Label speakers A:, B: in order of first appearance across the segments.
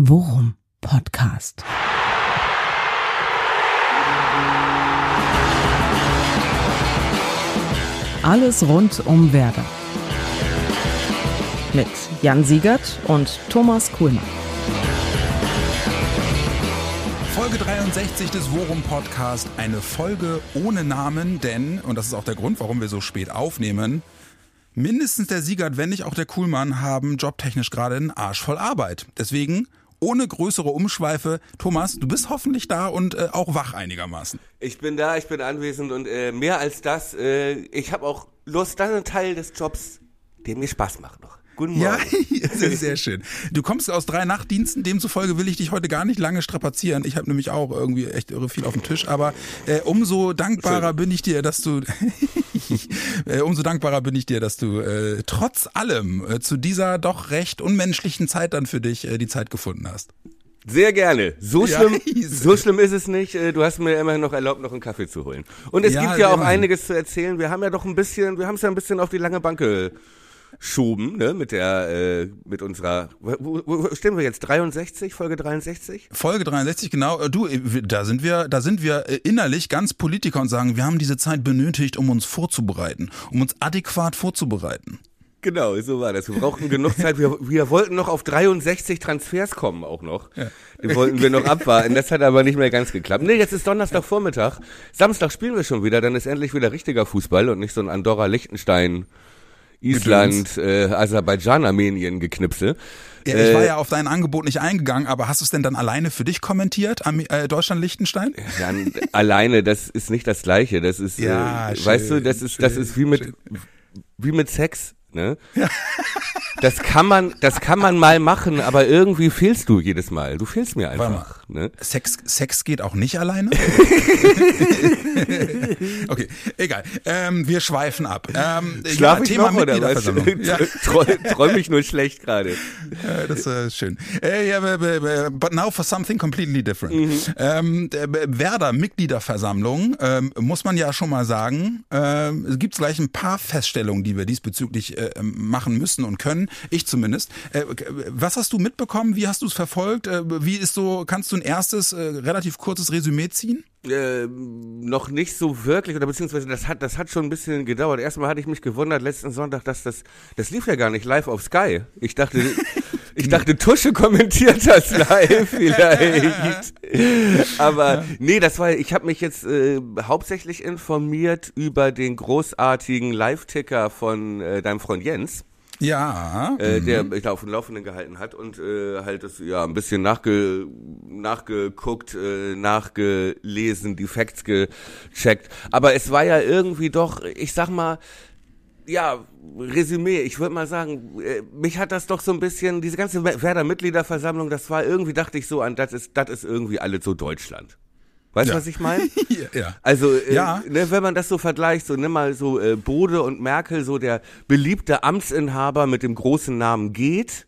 A: Worum Podcast. Alles rund um Werder. Mit Jan Siegert und Thomas Kuhlmann.
B: Folge 63 des Worum Podcast. Eine Folge ohne Namen, denn, und das ist auch der Grund, warum wir so spät aufnehmen, mindestens der Siegert, wenn nicht auch der Kuhlmann, haben jobtechnisch gerade einen Arsch voll Arbeit. Deswegen ohne größere Umschweife. Thomas, du bist hoffentlich da und äh, auch wach einigermaßen.
C: Ich bin da, ich bin anwesend und äh, mehr als das, äh, ich habe auch Lust, das ist ein Teil des Jobs, der mir Spaß macht noch. Guten Morgen.
B: Ja, sehr, sehr schön. Du kommst aus drei Nachtdiensten, demzufolge will ich dich heute gar nicht lange strapazieren. Ich habe nämlich auch irgendwie echt irre viel auf dem Tisch, aber äh, umso dankbarer schön. bin ich dir, dass du äh, umso dankbarer bin ich dir, dass du äh, trotz allem äh, zu dieser doch recht unmenschlichen Zeit dann für dich äh, die Zeit gefunden hast.
C: Sehr gerne. So schlimm, ja, so schlimm ist es nicht. Äh, du hast mir immerhin noch erlaubt, noch einen Kaffee zu holen. Und es ja, gibt ja auch einiges zu erzählen. Wir haben ja doch ein bisschen, wir haben es ja ein bisschen auf die lange Bank geschoben, ne, mit der, äh, mit unserer, wo, wo stehen wir jetzt? 63, Folge 63?
B: Folge 63, genau. Äh, du, äh, da sind wir, da sind wir innerlich ganz Politiker und sagen, wir haben diese Zeit benötigt, um uns vorzubereiten, um uns adäquat vorzubereiten.
C: Genau, so war das. Wir brauchten genug Zeit. Wir, wir wollten noch auf 63 Transfers kommen auch noch. Ja. Die wollten wir noch abwarten. Das hat aber nicht mehr ganz geklappt. Nee, jetzt ist Donnerstagvormittag. Samstag spielen wir schon wieder. Dann ist endlich wieder richtiger Fußball und nicht so ein Andorra, Liechtenstein, Island, äh, Aserbaidschan, Armenien geknipsel.
B: Ja, ich war äh, ja auf dein Angebot nicht eingegangen, aber hast du es denn dann alleine für dich kommentiert, äh, Deutschland-Liechtenstein?
C: Ja, alleine, das ist nicht das Gleiche. Das ist, ja, äh, schön, weißt du, das ist, schön, das ist wie mit, wie mit Sex. Ne? Ja. Das kann man, das kann man mal machen, aber irgendwie fehlst du jedes Mal. Du fehlst mir einfach.
B: Ne? Sex, Sex geht auch nicht alleine? okay, egal. Ähm, wir schweifen ab. Ähm,
C: Schlaf ja, ich Thema noch, oder was? Ja. Träume ich nur schlecht gerade.
B: Ja, das ist äh, schön. Äh, ja, but now for something completely different. Mhm. Ähm, Werder Mitgliederversammlung ähm, muss man ja schon mal sagen. Ähm, es gibt gleich ein paar Feststellungen, die wir diesbezüglich äh, machen müssen und können. Ich zumindest. Äh, was hast du mitbekommen? Wie hast du es verfolgt? Äh, wie ist so, kannst du ein erstes, äh, relativ kurzes Resümee ziehen?
C: Äh, noch nicht so wirklich oder beziehungsweise das hat das hat schon ein bisschen gedauert. Erstmal hatte ich mich gewundert letzten Sonntag, dass das das lief ja gar nicht live auf Sky. Ich dachte ich dachte Tusche kommentiert das live vielleicht. Aber nee, das war ich habe mich jetzt äh, hauptsächlich informiert über den großartigen Live-Ticker von äh, deinem Freund Jens.
B: Ja.
C: Äh, der mhm. ich auf dem Laufenden gehalten hat und äh, halt das ja ein bisschen nachge, nachgeguckt, äh, nachgelesen, die Facts gecheckt. Aber es war ja irgendwie doch, ich sag mal, ja, Resümee, ich würde mal sagen, äh, mich hat das doch so ein bisschen, diese ganze Werder-Mitgliederversammlung, das war irgendwie, dachte ich so an, das ist, das ist irgendwie alles so Deutschland. Weißt du, ja. was ich meine?
B: ja.
C: Also, äh, ja. Ne, wenn man das so vergleicht, so nimm mal so äh, Bode und Merkel, so der beliebte Amtsinhaber mit dem großen Namen geht,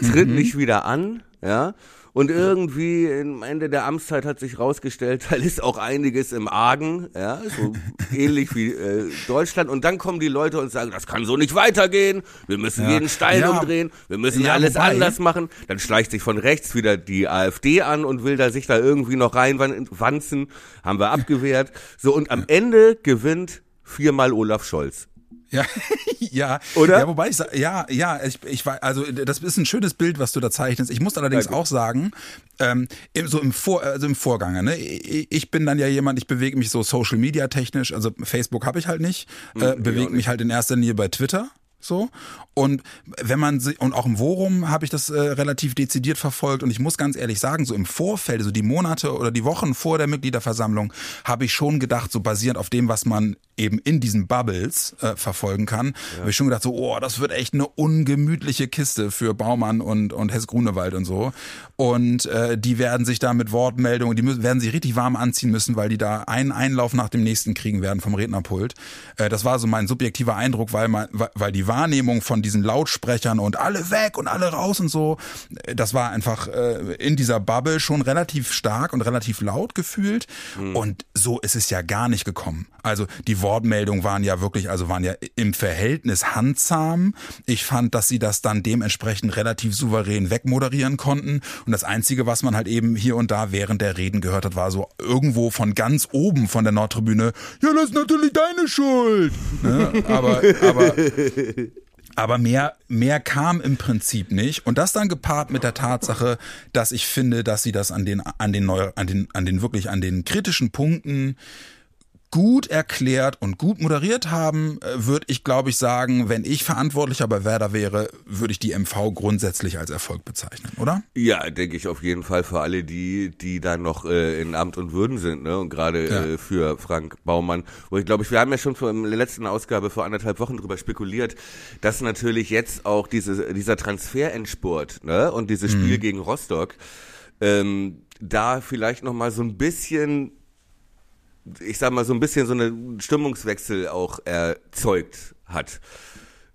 C: tritt mhm. nicht wieder an, ja. Und irgendwie am Ende der Amtszeit hat sich rausgestellt, da ist auch einiges im Argen, ja, so ähnlich wie äh, Deutschland. Und dann kommen die Leute und sagen, das kann so nicht weitergehen, wir müssen ja. jeden Stein ja. umdrehen, wir müssen ja, alles wobei. anders machen. Dann schleicht sich von rechts wieder die AfD an und will da sich da irgendwie noch reinwanzen, haben wir abgewehrt. So, und am Ende gewinnt viermal Olaf Scholz.
B: Ja, ja. Oder? Ja, wobei ich ja, ja, ich, ich war, also das ist ein schönes Bild, was du da zeichnest. Ich muss allerdings auch sagen, ähm, so im Vor, also im Vorgange, ne, ich bin dann ja jemand, ich bewege mich so Social Media technisch, also Facebook habe ich halt nicht, äh, hm, bewege mich halt in erster Linie bei Twitter. So. Und wenn man und auch im Forum habe ich das äh, relativ dezidiert verfolgt und ich muss ganz ehrlich sagen, so im Vorfeld, so die Monate oder die Wochen vor der Mitgliederversammlung, habe ich schon gedacht, so basierend auf dem, was man eben in diesen Bubbles äh, verfolgen kann, ja. habe ich schon gedacht, so, oh, das wird echt eine ungemütliche Kiste für Baumann und, und Hess Grunewald und so. Und äh, die werden sich da mit Wortmeldungen, die müssen, werden sich richtig warm anziehen müssen, weil die da einen Einlauf nach dem nächsten kriegen werden vom Rednerpult. Äh, das war so mein subjektiver Eindruck, weil man, weil die Wahrnehmung von diesen Lautsprechern und alle weg und alle raus und so, das war einfach äh, in dieser Bubble schon relativ stark und relativ laut gefühlt. Mhm. Und so ist es ja gar nicht gekommen. Also die Wortmeldungen waren ja wirklich, also waren ja im Verhältnis handsam. Ich fand, dass sie das dann dementsprechend relativ souverän wegmoderieren konnten. Und das Einzige, was man halt eben hier und da während der Reden gehört hat, war so irgendwo von ganz oben von der Nordtribüne, ja, das ist natürlich deine Schuld. Ne? Aber, aber aber mehr, mehr kam im Prinzip nicht. Und das dann gepaart mit der Tatsache, dass ich finde, dass sie das an den, an den, neu, an den, an den wirklich, an den kritischen Punkten gut erklärt und gut moderiert haben, äh, würde ich, glaube ich, sagen, wenn ich Verantwortlicher bei Werder wäre, würde ich die MV grundsätzlich als Erfolg bezeichnen, oder?
C: Ja, denke ich auf jeden Fall für alle die, die dann noch äh, in Amt und Würden sind, ne? Und gerade ja. äh, für Frank Baumann, wo ich glaube ich, wir haben ja schon vor in der letzten Ausgabe vor anderthalb Wochen drüber spekuliert, dass natürlich jetzt auch diese, dieser Transferendspurt, ne? Und dieses Spiel mhm. gegen Rostock, ähm, da vielleicht noch mal so ein bisschen ich sag mal, so ein bisschen so eine Stimmungswechsel auch erzeugt hat.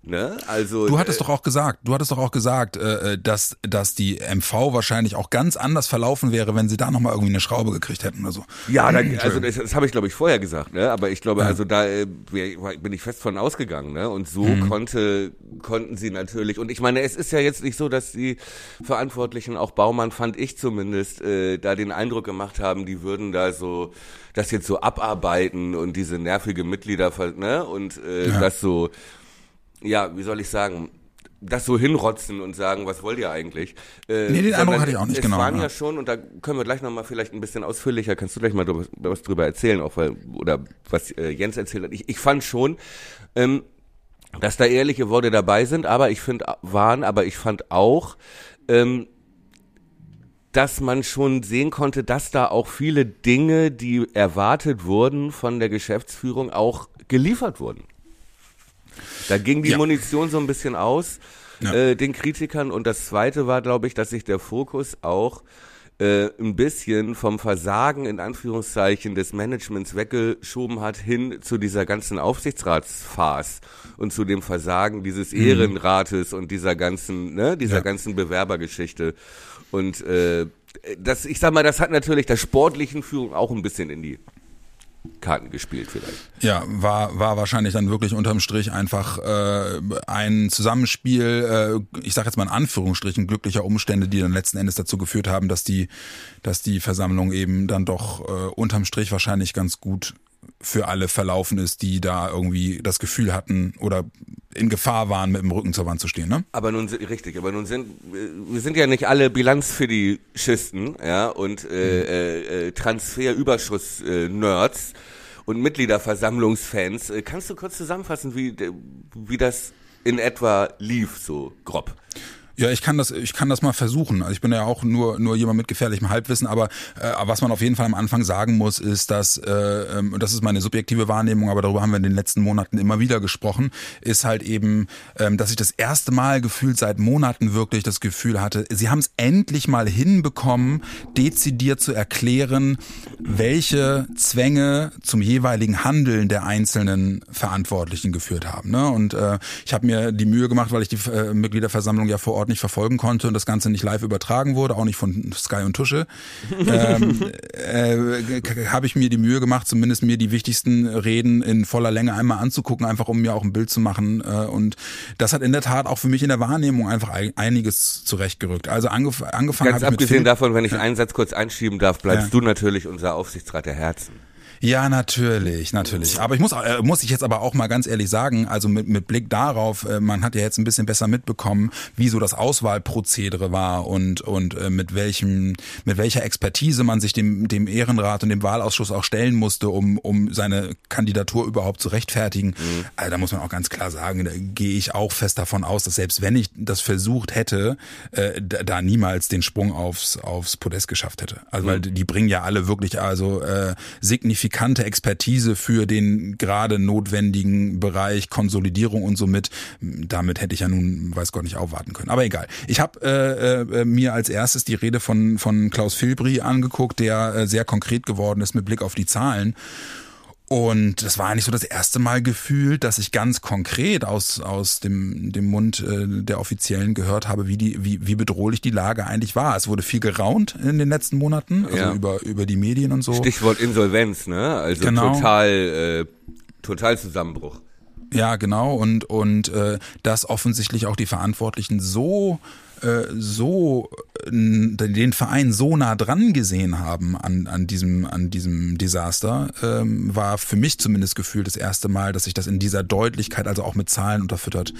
C: Ne? Also
B: du hattest äh, doch auch gesagt, du hattest doch auch gesagt, äh, äh dass dass die MV wahrscheinlich auch ganz anders verlaufen wäre, wenn sie da noch mal irgendwie eine Schraube gekriegt hätten oder so.
C: Ja, da, also das, das habe ich glaube ich vorher gesagt, ne? Aber ich glaube, ja. also da äh, bin ich fest von ausgegangen, ne? Und so mhm. konnte konnten sie natürlich. Und ich meine, es ist ja jetzt nicht so, dass die Verantwortlichen, auch Baumann, fand ich zumindest, äh, da den Eindruck gemacht haben, die würden da so das jetzt so abarbeiten und diese nervige Mitglieder, ne? Und äh, ja. das so ja, wie soll ich sagen, das so hinrotzen und sagen, was wollt ihr eigentlich?
B: Äh, nee, den Eindruck hatte ich auch nicht
C: es
B: genau.
C: Es waren ja schon, und da können wir gleich nochmal vielleicht ein bisschen ausführlicher, kannst du gleich mal drüber, was drüber erzählen, auch weil, oder was äh, Jens erzählt hat. Ich, ich fand schon, ähm, dass da ehrliche Worte dabei sind, aber ich finde, waren, aber ich fand auch, ähm, dass man schon sehen konnte, dass da auch viele Dinge, die erwartet wurden von der Geschäftsführung, auch geliefert wurden. Da ging die ja. Munition so ein bisschen aus, ja. äh, den Kritikern. Und das Zweite war, glaube ich, dass sich der Fokus auch äh, ein bisschen vom Versagen in Anführungszeichen des Managements weggeschoben hat hin zu dieser ganzen Aufsichtsratsphase und zu dem Versagen dieses mhm. Ehrenrates und dieser ganzen, ne, dieser ja. ganzen Bewerbergeschichte. Und äh, das, ich sag mal, das hat natürlich der sportlichen Führung auch ein bisschen in die Karten gespielt vielleicht.
B: Ja, war, war wahrscheinlich dann wirklich unterm Strich einfach äh, ein Zusammenspiel, äh, ich sage jetzt mal in Anführungsstrichen, glücklicher Umstände, die dann letzten Endes dazu geführt haben, dass die, dass die Versammlung eben dann doch äh, unterm Strich wahrscheinlich ganz gut für alle verlaufen ist, die da irgendwie das Gefühl hatten oder in Gefahr waren, mit dem Rücken zur Wand zu stehen, ne?
C: Aber nun richtig, aber nun sind wir sind ja nicht alle Bilanz für die Schisten, ja, und äh, äh, äh, Transferüberschuss-Nerds und Mitgliederversammlungsfans. Äh, kannst du kurz zusammenfassen, wie wie das in etwa lief, so grob?
B: Ja, ich kann das, ich kann das mal versuchen. Also ich bin ja auch nur nur jemand mit gefährlichem Halbwissen, aber äh, was man auf jeden Fall am Anfang sagen muss, ist, dass äh, ähm, das ist meine subjektive Wahrnehmung, aber darüber haben wir in den letzten Monaten immer wieder gesprochen, ist halt eben, ähm, dass ich das erste Mal gefühlt seit Monaten wirklich das Gefühl hatte, sie haben es endlich mal hinbekommen, dezidiert zu erklären, welche Zwänge zum jeweiligen Handeln der einzelnen Verantwortlichen geführt haben. Ne? Und äh, ich habe mir die Mühe gemacht, weil ich die äh, Mitgliederversammlung ja vor Ort nicht verfolgen konnte und das Ganze nicht live übertragen wurde, auch nicht von Sky und Tusche, ähm, äh, habe ich mir die Mühe gemacht, zumindest mir die wichtigsten Reden in voller Länge einmal anzugucken, einfach um mir auch ein Bild zu machen. Äh, und das hat in der Tat auch für mich in der Wahrnehmung einfach einiges zurechtgerückt. Also angef angefangen
C: Ganz abgesehen davon, wenn ich einen Satz kurz einschieben darf, bleibst ja. du natürlich unser Aufsichtsrat der Herzen.
B: Ja, natürlich, natürlich. Aber ich muss, äh, muss ich jetzt aber auch mal ganz ehrlich sagen, also mit, mit Blick darauf, äh, man hat ja jetzt ein bisschen besser mitbekommen, wie so das Auswahlprozedere war und, und äh, mit welchem, mit welcher Expertise man sich dem, dem Ehrenrat und dem Wahlausschuss auch stellen musste, um, um seine Kandidatur überhaupt zu rechtfertigen. Mhm. Also da muss man auch ganz klar sagen, da gehe ich auch fest davon aus, dass selbst wenn ich das versucht hätte, äh, da, da niemals den Sprung aufs, aufs Podest geschafft hätte. Also mhm. weil die bringen ja alle wirklich also äh, signifikant signifikante Expertise für den gerade notwendigen Bereich Konsolidierung und somit. Damit hätte ich ja nun, weiß Gott, nicht aufwarten können. Aber egal. Ich habe äh, äh, mir als erstes die Rede von, von Klaus Filbri angeguckt, der äh, sehr konkret geworden ist mit Blick auf die Zahlen. Und das war eigentlich so das erste Mal gefühlt, dass ich ganz konkret aus, aus dem, dem Mund äh, der Offiziellen gehört habe, wie, die, wie, wie bedrohlich die Lage eigentlich war. Es wurde viel geraunt in den letzten Monaten, also ja. über, über die Medien und so.
C: Stichwort Insolvenz, ne? Also genau. total, äh, total Zusammenbruch.
B: Ja, genau. Und, und äh, dass offensichtlich auch die Verantwortlichen so so äh, den Verein so nah dran gesehen haben an, an diesem an diesem Desaster ähm, war für mich zumindest gefühlt das erste Mal, dass ich das in dieser Deutlichkeit, also auch mit Zahlen unterfüttert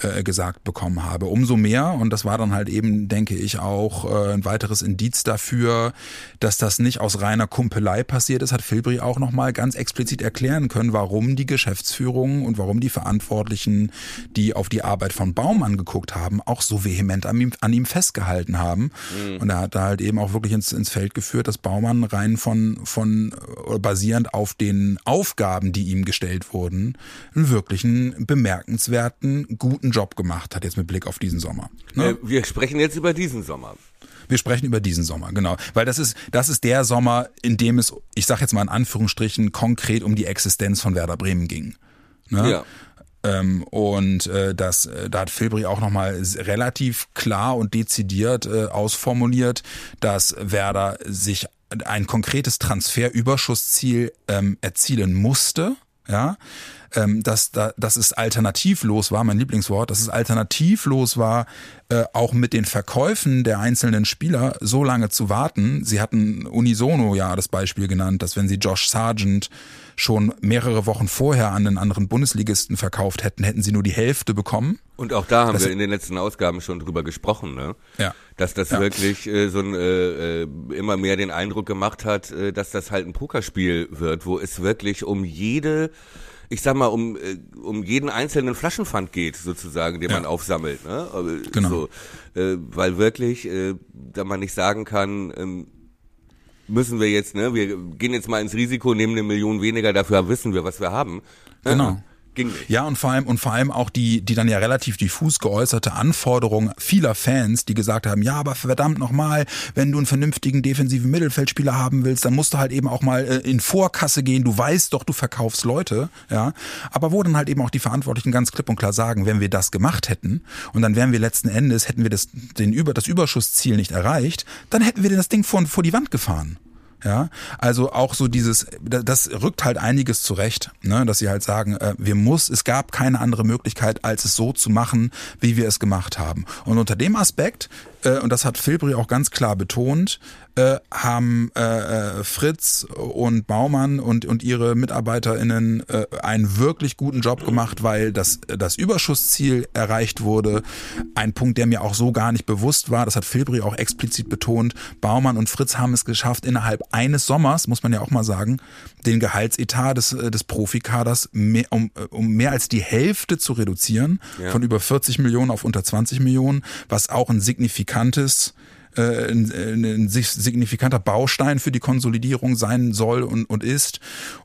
B: äh, gesagt bekommen habe. Umso mehr und das war dann halt eben, denke ich, auch äh, ein weiteres Indiz dafür, dass das nicht aus reiner Kumpelei passiert ist, hat Filbri auch noch mal ganz explizit erklären können, warum die Geschäftsführung und warum die Verantwortlichen, die auf die Arbeit von Baum angeguckt haben, auch so vehement an ihm, an ihm festgehalten haben. Mhm. Und er hat da halt eben auch wirklich ins, ins Feld geführt, dass Baumann rein von, von basierend auf den Aufgaben, die ihm gestellt wurden, einen wirklichen bemerkenswerten, guten Job gemacht hat, jetzt mit Blick auf diesen Sommer.
C: Ne? Äh, wir sprechen jetzt über diesen Sommer.
B: Wir sprechen über diesen Sommer, genau. Weil das ist, das ist der Sommer, in dem es, ich sage jetzt mal in Anführungsstrichen, konkret um die Existenz von Werder Bremen ging. Ne? Ja. Ähm, und äh, das, äh, da hat Filbri auch nochmal relativ klar und dezidiert äh, ausformuliert, dass Werder sich ein konkretes Transferüberschussziel ähm, erzielen musste. Ja, ähm, dass, da, dass es alternativlos war, mein Lieblingswort, dass es alternativlos war, äh, auch mit den Verkäufen der einzelnen Spieler so lange zu warten. Sie hatten unisono ja das Beispiel genannt, dass wenn sie Josh Sargent schon mehrere Wochen vorher an einen anderen Bundesligisten verkauft hätten, hätten sie nur die Hälfte bekommen.
C: Und auch da haben das wir in den letzten Ausgaben schon drüber gesprochen, ne? Ja. Dass das ja. wirklich äh, so ein äh, äh, immer mehr den Eindruck gemacht hat, äh, dass das halt ein Pokerspiel wird, wo es wirklich um jede ich sag mal, um, äh, um jeden einzelnen Flaschenpfand geht, sozusagen, den ja. man aufsammelt. Ne? Genau. So, äh, weil wirklich, äh, da man nicht sagen kann, ähm, müssen wir jetzt, ne, wir gehen jetzt mal ins Risiko, nehmen eine Million weniger, dafür wissen wir, was wir haben.
B: Genau. Ging nicht. Ja, und vor allem, und vor allem auch die, die dann ja relativ diffus geäußerte Anforderung vieler Fans, die gesagt haben, ja, aber verdammt nochmal, wenn du einen vernünftigen defensiven Mittelfeldspieler haben willst, dann musst du halt eben auch mal äh, in Vorkasse gehen. Du weißt doch, du verkaufst Leute, ja. Aber wo dann halt eben auch die Verantwortlichen ganz klipp und klar sagen, wenn wir das gemacht hätten und dann wären wir letzten Endes, hätten wir das, den Über, das Überschussziel nicht erreicht, dann hätten wir das Ding vor, vor die Wand gefahren. Ja, also auch so dieses, das rückt halt einiges zurecht, ne, dass sie halt sagen, äh, wir muss, es gab keine andere Möglichkeit, als es so zu machen, wie wir es gemacht haben. Und unter dem Aspekt äh, und das hat Filbri auch ganz klar betont, äh, haben äh, äh, Fritz und Baumann und, und ihre MitarbeiterInnen äh, einen wirklich guten Job gemacht, weil das, das Überschussziel erreicht wurde. Ein Punkt, der mir auch so gar nicht bewusst war, das hat Filbri auch explizit betont. Baumann und Fritz haben es geschafft, innerhalb eines Sommers, muss man ja auch mal sagen, den Gehaltsetat des, des Profikaders mehr, um, um mehr als die Hälfte zu reduzieren, ja. von über 40 Millionen auf unter 20 Millionen, was auch ein signifikantes äh, ein, ein signifikanter Baustein für die Konsolidierung sein soll und, und ist.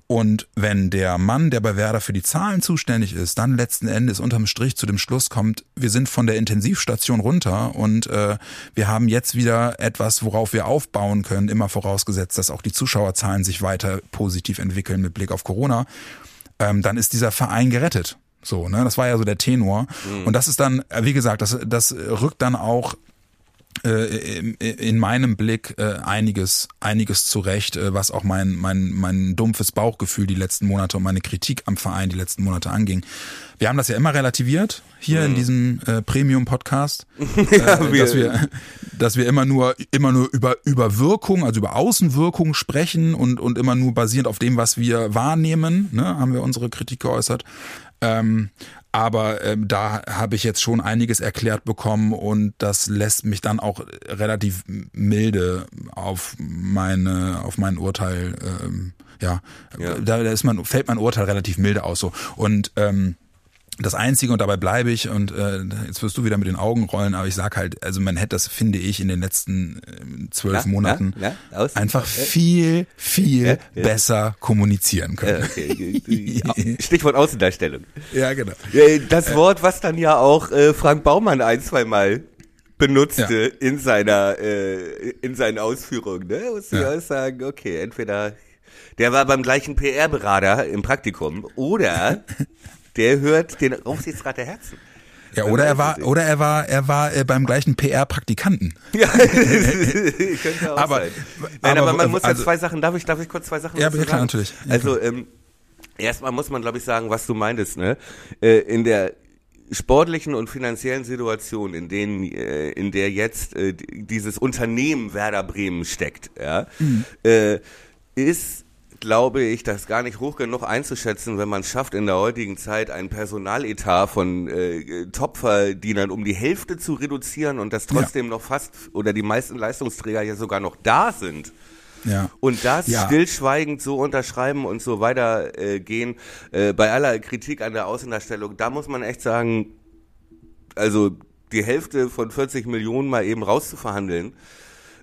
B: Und wenn der Mann, der bei Werder für die Zahlen zuständig ist, dann letzten Endes unterm Strich zu dem Schluss kommt, wir sind von der Intensivstation runter und äh, wir haben jetzt wieder etwas, worauf wir aufbauen können, immer vorausgesetzt, dass auch die Zuschauerzahlen sich weiter positiv entwickeln mit Blick auf Corona, ähm, dann ist dieser Verein gerettet. So, ne, das war ja so der Tenor. Mhm. Und das ist dann, äh, wie gesagt, das, das rückt dann auch in meinem Blick äh, einiges, einiges zurecht, äh, was auch mein, mein, mein dumpfes Bauchgefühl die letzten Monate und meine Kritik am Verein die letzten Monate anging. Wir haben das ja immer relativiert hier mhm. in diesem äh, Premium-Podcast, ja, äh, dass wir, dass wir immer nur, immer nur über, über Wirkung, also über Außenwirkung sprechen und, und immer nur basierend auf dem, was wir wahrnehmen, ne, haben wir unsere Kritik geäußert. Ähm, aber ähm, da habe ich jetzt schon einiges erklärt bekommen und das lässt mich dann auch relativ milde auf meine auf mein Urteil ähm, ja, ja. Da, da ist man fällt mein Urteil relativ milde aus so und ähm, das Einzige, und dabei bleibe ich, und äh, jetzt wirst du wieder mit den Augen rollen, aber ich sag halt, also man hätte das, finde ich, in den letzten äh, zwölf ja, Monaten ja, ja, einfach viel, viel besser kommunizieren können.
C: Okay. Stichwort Außendarstellung.
B: Ja, genau.
C: Das Wort, was dann ja auch äh, Frank Baumann ein, zwei Mal benutzte in seiner äh, in seinen Ausführungen, ne? Muss ich auch sagen, okay, entweder der war beim gleichen PR-Berater im Praktikum oder der hört den Aufsichtsrat der Herzen.
B: Ja, oder er war, oder er war, er war äh, beim gleichen PR-Praktikanten. Ja,
C: könnte auch aber, sein. Nein, aber, aber man muss also, ja zwei Sachen, darf ich, darf ich kurz zwei Sachen
B: Ja, ja klar, natürlich.
C: Ja, also, ähm, erstmal muss man, glaube ich, sagen, was du meintest, ne? Äh, in der sportlichen und finanziellen Situation, in denen, äh, in der jetzt äh, dieses Unternehmen Werder Bremen steckt, ja, mhm. äh, ist glaube ich, das gar nicht hoch genug einzuschätzen, wenn man es schafft, in der heutigen Zeit einen Personaletat von äh, Topverdienern um die Hälfte zu reduzieren und dass trotzdem ja. noch fast oder die meisten Leistungsträger ja sogar noch da sind. Ja. Und das ja. stillschweigend so unterschreiben und so weitergehen, äh, äh, bei aller Kritik an der Außendarstellung, da muss man echt sagen, also die Hälfte von 40 Millionen mal eben rauszuverhandeln,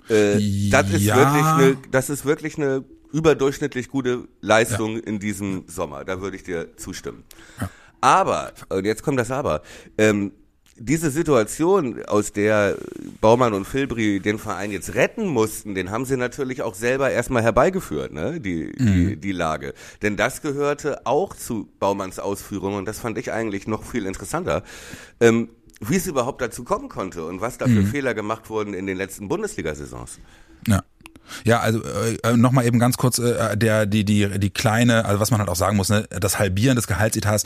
C: äh, das ist ja. wirklich eine, das ist wirklich eine überdurchschnittlich gute Leistung ja. in diesem Sommer. Da würde ich dir zustimmen. Ja. Aber, und jetzt kommt das Aber, ähm, diese Situation, aus der Baumann und Filbri den Verein jetzt retten mussten, den haben sie natürlich auch selber erstmal herbeigeführt, ne? die, mhm. die, die Lage. Denn das gehörte auch zu Baumanns Ausführungen und das fand ich eigentlich noch viel interessanter. Ähm, wie es überhaupt dazu kommen konnte und was da für mhm. Fehler gemacht wurden in den letzten Bundesliga-Saisons.
B: Ja. Ja, also äh, äh nochmal eben ganz kurz äh, der die die die kleine, also was man halt auch sagen muss, ne, das Halbieren des Gehaltsetats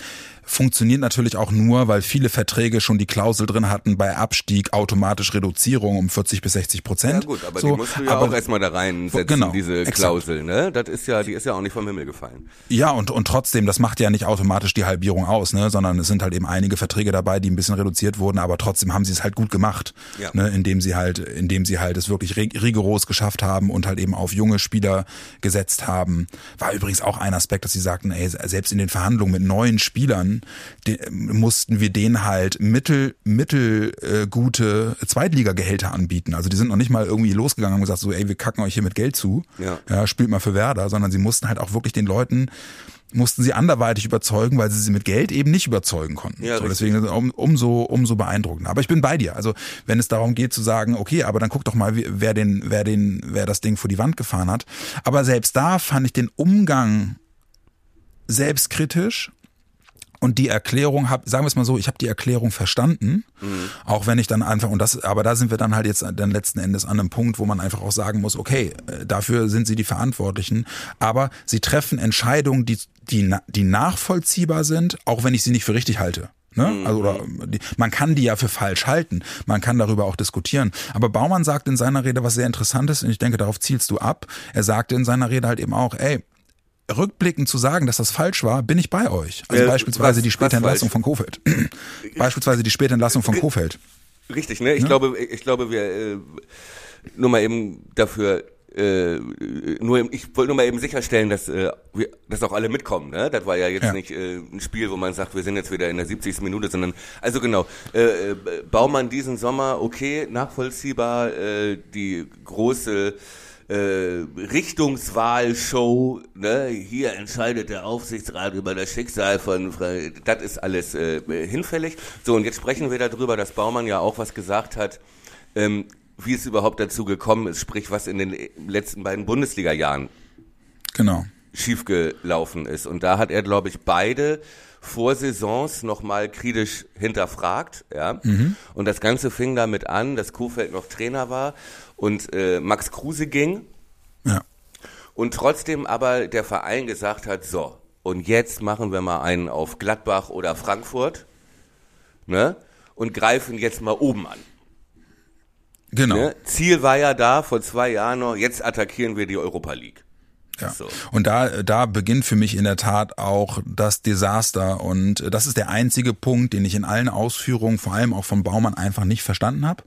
B: funktioniert natürlich auch nur, weil viele Verträge schon die Klausel drin hatten bei Abstieg automatisch Reduzierung um 40 bis 60 Prozent.
C: Ja gut, aber so, die musst du ja aber, auch erstmal da reinsetzen, genau, diese Klausel, ne? Das ist ja, die ist ja auch nicht vom Himmel gefallen.
B: Ja und und trotzdem, das macht ja nicht automatisch die Halbierung aus, ne, sondern es sind halt eben einige Verträge dabei, die ein bisschen reduziert wurden, aber trotzdem haben sie es halt gut gemacht, ja. ne, indem sie halt indem sie halt es wirklich rigoros geschafft haben und halt eben auf junge Spieler gesetzt haben. War übrigens auch ein Aspekt, dass sie sagten, ey, selbst in den Verhandlungen mit neuen Spielern die, mussten wir denen halt mittel, mittel äh, Zweitligagehälter anbieten. Also die sind noch nicht mal irgendwie losgegangen und gesagt, so, ey, wir kacken euch hier mit Geld zu. Ja. ja, spielt mal für Werder, sondern sie mussten halt auch wirklich den Leuten mussten sie anderweitig überzeugen, weil sie sie mit Geld eben nicht überzeugen konnten. Ja, so, deswegen um, umso umso beeindruckender. Aber ich bin bei dir. Also wenn es darum geht zu sagen, okay, aber dann guck doch mal, wer den wer den wer das Ding vor die Wand gefahren hat. Aber selbst da fand ich den Umgang selbstkritisch und die Erklärung habe, sagen wir es mal so, ich habe die Erklärung verstanden, mhm. auch wenn ich dann einfach und das, aber da sind wir dann halt jetzt dann letzten Endes an einem Punkt, wo man einfach auch sagen muss, okay, äh, dafür sind sie die Verantwortlichen, aber sie treffen Entscheidungen, die die die nachvollziehbar sind, auch wenn ich sie nicht für richtig halte. Ne? Mhm. Also oder die, man kann die ja für falsch halten, man kann darüber auch diskutieren. Aber Baumann sagt in seiner Rede was sehr Interessantes und ich denke, darauf zielst du ab. Er sagte in seiner Rede halt eben auch, ey, rückblickend zu sagen, dass das falsch war, bin ich bei euch. Also äh, beispielsweise was, die späte Entlassung von Kofeld. beispielsweise die späte Entlassung von Kofeld.
C: Richtig, ne? Ich ja? glaube, ich glaube, wir äh, nur mal eben dafür äh, nur ich wollte nur mal eben sicherstellen, dass äh, wir, dass auch alle mitkommen. Ne? Das war ja jetzt ja. nicht äh, ein Spiel, wo man sagt, wir sind jetzt wieder in der 70. Minute, sondern also genau. Äh, äh, Baumann diesen Sommer, okay, nachvollziehbar. Äh, die große äh, Richtungswahlshow, ne? hier entscheidet der Aufsichtsrat über das Schicksal von, das ist alles äh, hinfällig. So, und jetzt sprechen wir darüber, dass Baumann ja auch was gesagt hat, ähm, wie es überhaupt dazu gekommen ist, sprich, was in den letzten beiden Bundesliga-Jahren
B: genau.
C: schiefgelaufen ist. Und da hat er, glaube ich, beide Vorsaisons nochmal kritisch hinterfragt, ja. Mhm. Und das Ganze fing damit an, dass Kofeld noch Trainer war und äh, Max Kruse ging. Ja. Und trotzdem aber der Verein gesagt hat, so, und jetzt machen wir mal einen auf Gladbach oder Frankfurt, ne? Und greifen jetzt mal oben an.
B: Genau. Ne?
C: Ziel war ja da vor zwei Jahren noch, jetzt attackieren wir die Europa League.
B: Ja. So. Und da, da beginnt für mich in der Tat auch das Desaster. Und das ist der einzige Punkt, den ich in allen Ausführungen, vor allem auch von Baumann, einfach nicht verstanden habe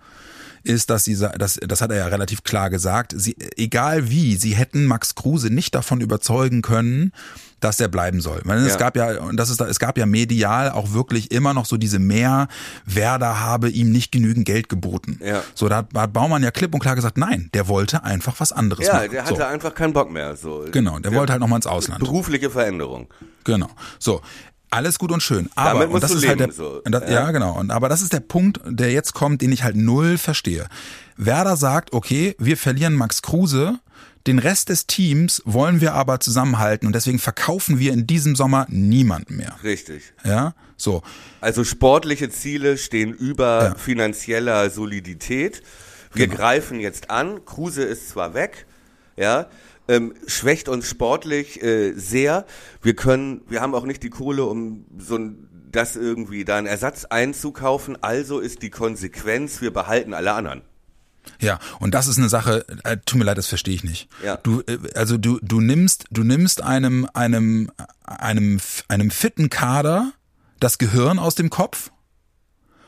B: ist, dass sie, das, das hat er ja relativ klar gesagt, sie, egal wie, sie hätten Max Kruse nicht davon überzeugen können, dass er bleiben soll. Weil es ja. gab ja, und das ist, es gab ja medial auch wirklich immer noch so diese Mehr, Werder habe ihm nicht genügend Geld geboten. Ja. So, da hat, hat Baumann ja klipp und klar gesagt, nein, der wollte einfach was anderes
C: ja,
B: machen.
C: Ja, der hatte so. einfach keinen Bock mehr. So.
B: Genau, der, der wollte halt nochmal ins Ausland.
C: Berufliche Veränderung.
B: Genau. So, alles gut und schön. Aber Damit und das ist halt der, so. das, ja. ja. genau. Und aber das ist der Punkt, der jetzt kommt, den ich halt null verstehe. Werder sagt, okay, wir verlieren Max Kruse, den Rest des Teams wollen wir aber zusammenhalten und deswegen verkaufen wir in diesem Sommer niemanden mehr.
C: Richtig.
B: Ja, so.
C: Also sportliche Ziele stehen über ja. finanzieller Solidität. Wir genau. greifen jetzt an. Kruse ist zwar weg, ja, ähm, schwächt uns sportlich äh, sehr. Wir können, wir haben auch nicht die Kohle, um so ein das irgendwie da einen Ersatz einzukaufen. Also ist die Konsequenz, wir behalten alle anderen.
B: Ja, und das ist eine Sache, äh, tut mir leid, das verstehe ich nicht.
C: Ja.
B: Du, äh, also du, du nimmst, du nimmst einem, einem, einem, einem fitten Kader das Gehirn aus dem Kopf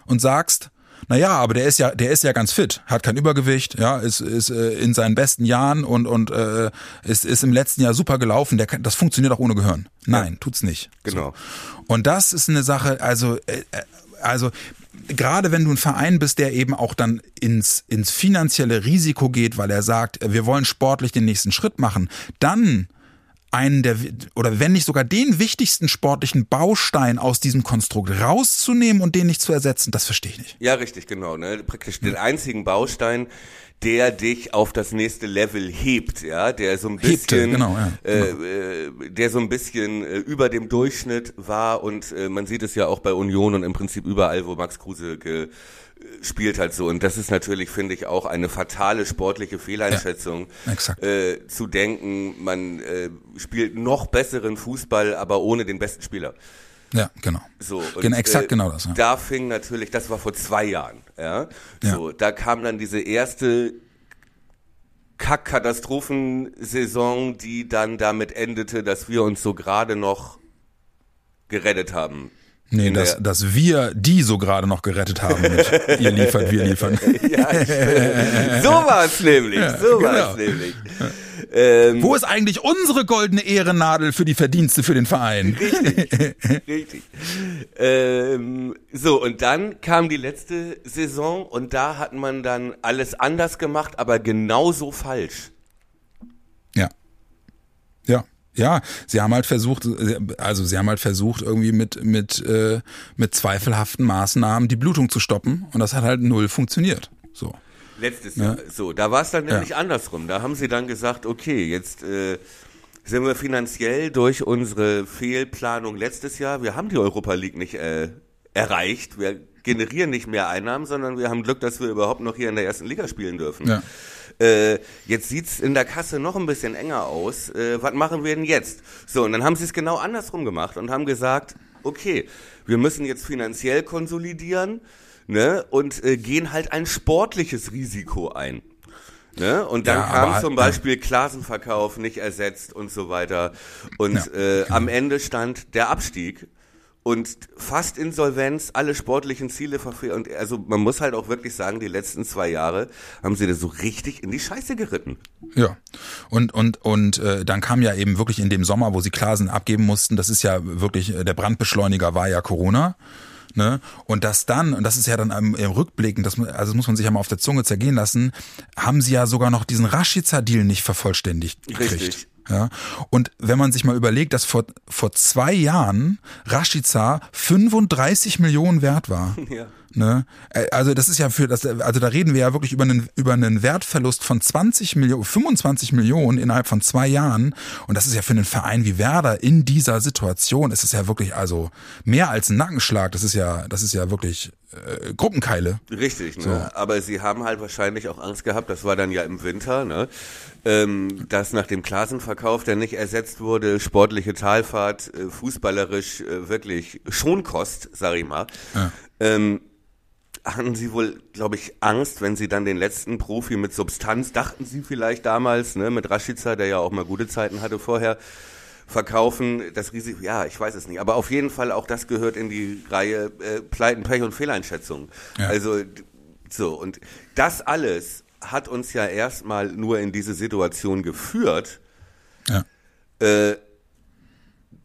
B: und sagst, naja, aber der ist ja, der ist ja ganz fit, hat kein Übergewicht, ja, ist, ist äh, in seinen besten Jahren und, und äh, ist, ist im letzten Jahr super gelaufen. Der kann, das funktioniert auch ohne Gehirn. Nein, ja. tut's nicht.
C: Genau.
B: So. Und das ist eine Sache, also, äh, äh also gerade wenn du ein Verein bist, der eben auch dann ins, ins finanzielle Risiko geht, weil er sagt, wir wollen sportlich den nächsten Schritt machen, dann einen der, oder wenn nicht sogar den wichtigsten sportlichen Baustein aus diesem Konstrukt rauszunehmen und den nicht zu ersetzen, das verstehe ich nicht.
C: Ja, richtig, genau. Ne? Praktisch den einzigen Baustein, der dich auf das nächste Level hebt, ja, der so ein bisschen, Hebte,
B: genau, ja,
C: äh, genau. Äh, der so ein bisschen äh, über dem Durchschnitt war und äh, man sieht es ja auch bei Union und im Prinzip überall, wo Max Kruse ge spielt halt so. Und das ist natürlich, finde ich, auch eine fatale sportliche Fehleinschätzung,
B: ja,
C: äh, zu denken, man äh, spielt noch besseren Fußball, aber ohne den besten Spieler.
B: Ja, genau.
C: So, und,
B: genau, exakt äh, genau das. Ja.
C: Da fing natürlich, das war vor zwei Jahren, ja. So, ja. da kam dann diese erste Kack-Katastrophensaison, die dann damit endete, dass wir uns so gerade noch gerettet haben
B: Nee, dass, dass wir die so gerade noch gerettet haben mit ihr liefert, wir liefern. ja,
C: so war es nämlich, ja, so war es genau. nämlich.
B: Ähm, Wo ist eigentlich unsere goldene Ehrennadel für die Verdienste für den Verein?
C: Richtig, richtig. Ähm, so, und dann kam die letzte Saison und da hat man dann alles anders gemacht, aber genauso falsch.
B: Ja. Ja. Sie haben halt versucht, also sie haben halt versucht, irgendwie mit, mit, äh, mit zweifelhaften Maßnahmen die Blutung zu stoppen und das hat halt null funktioniert. So.
C: Letztes Jahr. So, da war es dann nämlich ja. andersrum. Da haben sie dann gesagt, okay, jetzt äh, sind wir finanziell durch unsere Fehlplanung letztes Jahr, wir haben die Europa League nicht äh, erreicht, wir generieren nicht mehr Einnahmen, sondern wir haben Glück, dass wir überhaupt noch hier in der ersten Liga spielen dürfen.
B: Ja.
C: Äh, jetzt sieht's in der Kasse noch ein bisschen enger aus. Äh, was machen wir denn jetzt? So, und dann haben sie es genau andersrum gemacht und haben gesagt, okay, wir müssen jetzt finanziell konsolidieren ne, und äh, gehen halt ein sportliches Risiko ein. Ne? Und dann ja, kam aber, zum Beispiel Klasenverkauf nicht ersetzt und so weiter. Und ja, äh, genau. am Ende stand der Abstieg und fast Insolvenz, alle sportlichen Ziele verfehlt. Und also man muss halt auch wirklich sagen, die letzten zwei Jahre haben sie da so richtig in die Scheiße geritten.
B: Ja. Und und und äh, dann kam ja eben wirklich in dem Sommer, wo sie Klasen abgeben mussten, das ist ja wirklich äh, der Brandbeschleuniger war ja Corona. Ne? Und das dann, und das ist ja dann im, im Rückblicken, das, also das muss man sich ja mal auf der Zunge zergehen lassen, haben sie ja sogar noch diesen Rashica-Deal nicht vervollständigt gekriegt. Richtig. Ja, und wenn man sich mal überlegt, dass vor, vor zwei Jahren Rashica 35 Millionen wert war. Ja. Ne? Also das ist ja für das, also da reden wir ja wirklich über einen, über einen Wertverlust von 20 Millionen, 25 Millionen innerhalb von zwei Jahren. Und das ist ja für einen Verein wie Werder in dieser Situation, ist es ja wirklich also mehr als ein Nackenschlag. Das ist ja, das ist ja wirklich äh, Gruppenkeile.
C: Richtig, ne? So. aber sie haben halt wahrscheinlich auch Angst gehabt, das war dann ja im Winter, ne? ähm, dass nach dem Klassenverkauf, der nicht ersetzt wurde, sportliche Talfahrt, äh, fußballerisch äh, wirklich Schonkost, sag ich mal, ja. ähm, hatten sie wohl, glaube ich, Angst, wenn sie dann den letzten Profi mit Substanz, dachten sie vielleicht damals, ne, mit Rashica, der ja auch mal gute Zeiten hatte vorher, verkaufen, das Risiko, ja, ich weiß es nicht. Aber auf jeden Fall auch das gehört in die Reihe äh, Pleiten, Pech und Fehleinschätzung. Ja. Also so, und das alles hat uns ja erstmal nur in diese Situation geführt,
B: ja.
C: äh,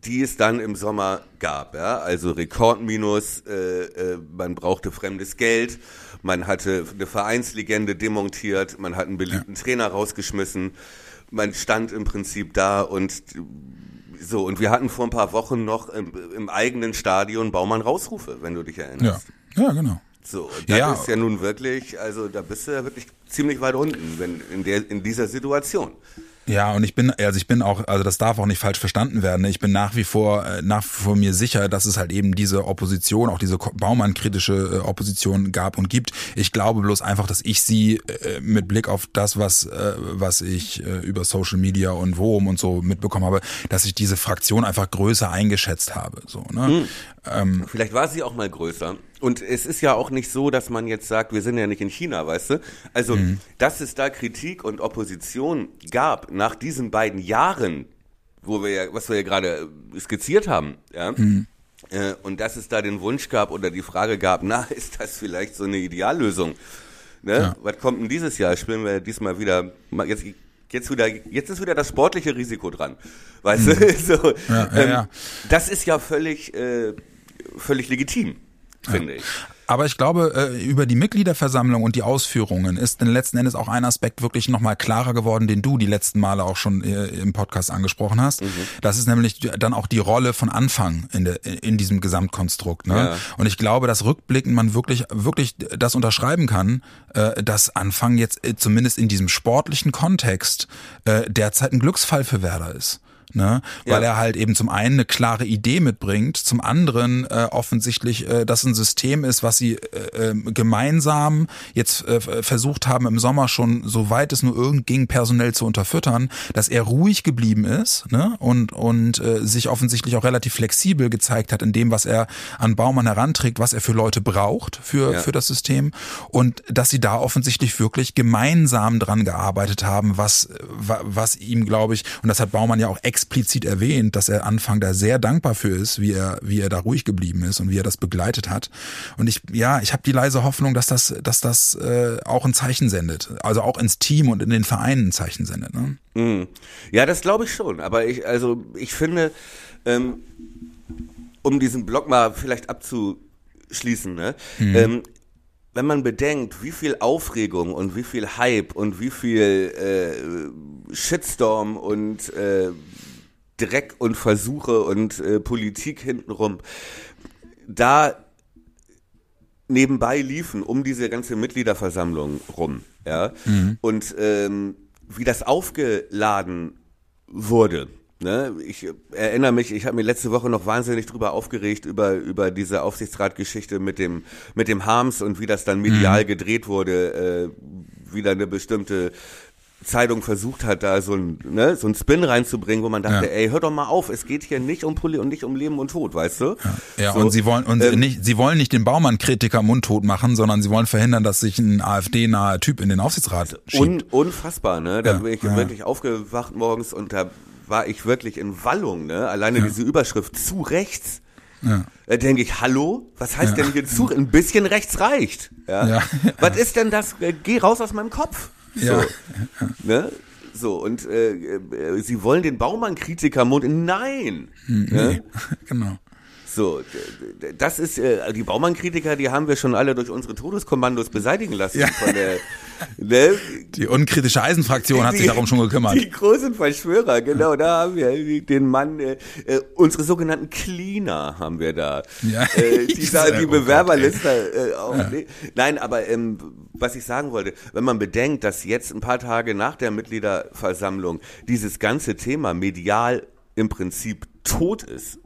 C: die es dann im Sommer gab. Ja? Also Rekordminus, äh, äh, man brauchte fremdes Geld, man hatte eine Vereinslegende demontiert, man hat einen beliebten ja. Trainer rausgeschmissen, man stand im Prinzip da und so, und wir hatten vor ein paar Wochen noch im, im eigenen Stadion Baumann Rausrufe, wenn du dich erinnerst.
B: Ja, ja genau.
C: So, und das ja. ist ja nun wirklich, also da bist du ja wirklich ziemlich weit unten, wenn in der in dieser Situation.
B: Ja, und ich bin, also ich bin auch, also das darf auch nicht falsch verstanden werden. Ne? Ich bin nach wie vor, äh, nach wie vor mir sicher, dass es halt eben diese Opposition, auch diese Baumann-kritische äh, Opposition gab und gibt. Ich glaube bloß einfach, dass ich sie äh, mit Blick auf das, was, was ich über Social Media und Worum und so mitbekommen habe, dass ich diese Fraktion einfach größer eingeschätzt habe. So, ne?
C: Hm. Ähm, Vielleicht war sie auch mal größer. Und es ist ja auch nicht so, dass man jetzt sagt, wir sind ja nicht in China, weißt du? Also, mhm. dass es da Kritik und Opposition gab nach diesen beiden Jahren, wo wir ja, was wir ja gerade äh, skizziert haben, ja. Mhm. Äh, und dass es da den Wunsch gab oder die Frage gab, na, ist das vielleicht so eine Ideallösung? Ne? Ja. Was kommt denn dieses Jahr? Spielen wir diesmal wieder, jetzt, jetzt wieder, jetzt ist wieder das sportliche Risiko dran. Weißt mhm. du? so, ja, ja, ähm, das ist ja völlig, äh, völlig legitim finde ich.
B: Aber ich glaube, äh, über die Mitgliederversammlung und die Ausführungen ist letzten Endes auch ein Aspekt wirklich nochmal klarer geworden, den du die letzten Male auch schon äh, im Podcast angesprochen hast. Mhm. Das ist nämlich dann auch die Rolle von Anfang in, der, in diesem Gesamtkonstrukt. Ne? Ja. Und ich glaube, dass rückblickend man wirklich, wirklich das unterschreiben kann, äh, dass Anfang jetzt zumindest in diesem sportlichen Kontext derzeit ein Glücksfall für Werder ist ne? Weil ja. er halt eben zum einen eine klare Idee mitbringt, zum anderen äh, offensichtlich äh, das ein System ist, was sie äh, ähm, gemeinsam jetzt äh, versucht haben im Sommer schon, soweit es nur irgend ging, personell zu unterfüttern, dass er ruhig geblieben ist ne? und, und äh, sich offensichtlich auch relativ flexibel gezeigt hat in dem, was er an Baumann heranträgt, was er für Leute braucht für, ja. für das System und dass sie da offensichtlich wirklich gemeinsam dran gearbeitet haben, was, was ihm, glaube ich, und das hat Baumann ja auch extra explizit erwähnt, dass er Anfang da sehr dankbar für ist, wie er, wie er da ruhig geblieben ist und wie er das begleitet hat. Und ich, ja, ich habe die leise Hoffnung, dass das, dass das äh, auch ein Zeichen sendet. Also auch ins Team und in den Vereinen ein Zeichen sendet. Ne?
C: Mm. Ja, das glaube ich schon. Aber ich, also ich finde, ähm, um diesen Blog mal vielleicht abzuschließen, ne? Mhm. Ähm, wenn man bedenkt, wie viel Aufregung und wie viel Hype und wie viel äh, Shitstorm und äh, Dreck und Versuche und äh, Politik hintenrum da nebenbei liefen um diese ganze Mitgliederversammlung rum, ja, mhm. und ähm, wie das aufgeladen wurde. Ne, ich erinnere mich, ich habe mir letzte Woche noch wahnsinnig drüber aufgeregt über über diese Aufsichtsratgeschichte mit dem mit dem Harms und wie das dann medial mhm. gedreht wurde, äh, wieder eine bestimmte Zeitung versucht hat, da so ein, ne, so ein Spin reinzubringen, wo man dachte, ja. ey, hör doch mal auf, es geht hier nicht um Pulli und nicht um Leben und Tod, weißt du?
B: Ja, ja so, und sie wollen und ähm, nicht, sie wollen nicht den Baumann-Kritiker mundtot machen, sondern sie wollen verhindern, dass sich ein AfD-naher Typ in den Aufsichtsrat schiebt. Un,
C: unfassbar, ne? Da bin ich wirklich aufgewacht morgens und da war ich wirklich in Wallung, ne? Alleine diese Überschrift zu rechts. Ja. Da denke ich, hallo, was heißt ja. denn hier zu? Ein bisschen rechts reicht. Ja? ja. Was ist denn das? Geh raus aus meinem Kopf. So, ja. Ne? So, und äh, äh, sie wollen den Baumann-Kritiker Mund. Nein!
B: Hm, ne? Genau.
C: So, das ist äh, die Baumann-Kritiker, die haben wir schon alle durch unsere Todeskommandos beseitigen lassen. Ja. Von der,
B: ne? Die unkritische Eisenfraktion hat sich darum schon gekümmert.
C: Die großen Verschwörer, genau, da haben wir den Mann, äh, äh unsere sogenannten Cleaner haben wir da. Ja. Äh, die, da, die Bewerberliste. Äh, auch, ja. nee. Nein, aber ähm, was ich sagen wollte, wenn man bedenkt, dass jetzt ein paar Tage nach der Mitgliederversammlung dieses ganze Thema medial im Prinzip tot ist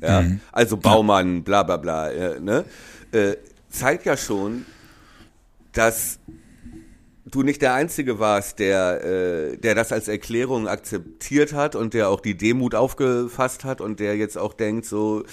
C: ja, mhm. also Baumann, bla bla bla, äh, ne, äh, zeigt ja schon, dass du nicht der Einzige warst, der, äh, der das als Erklärung akzeptiert hat und der auch die Demut aufgefasst hat und der jetzt auch denkt, so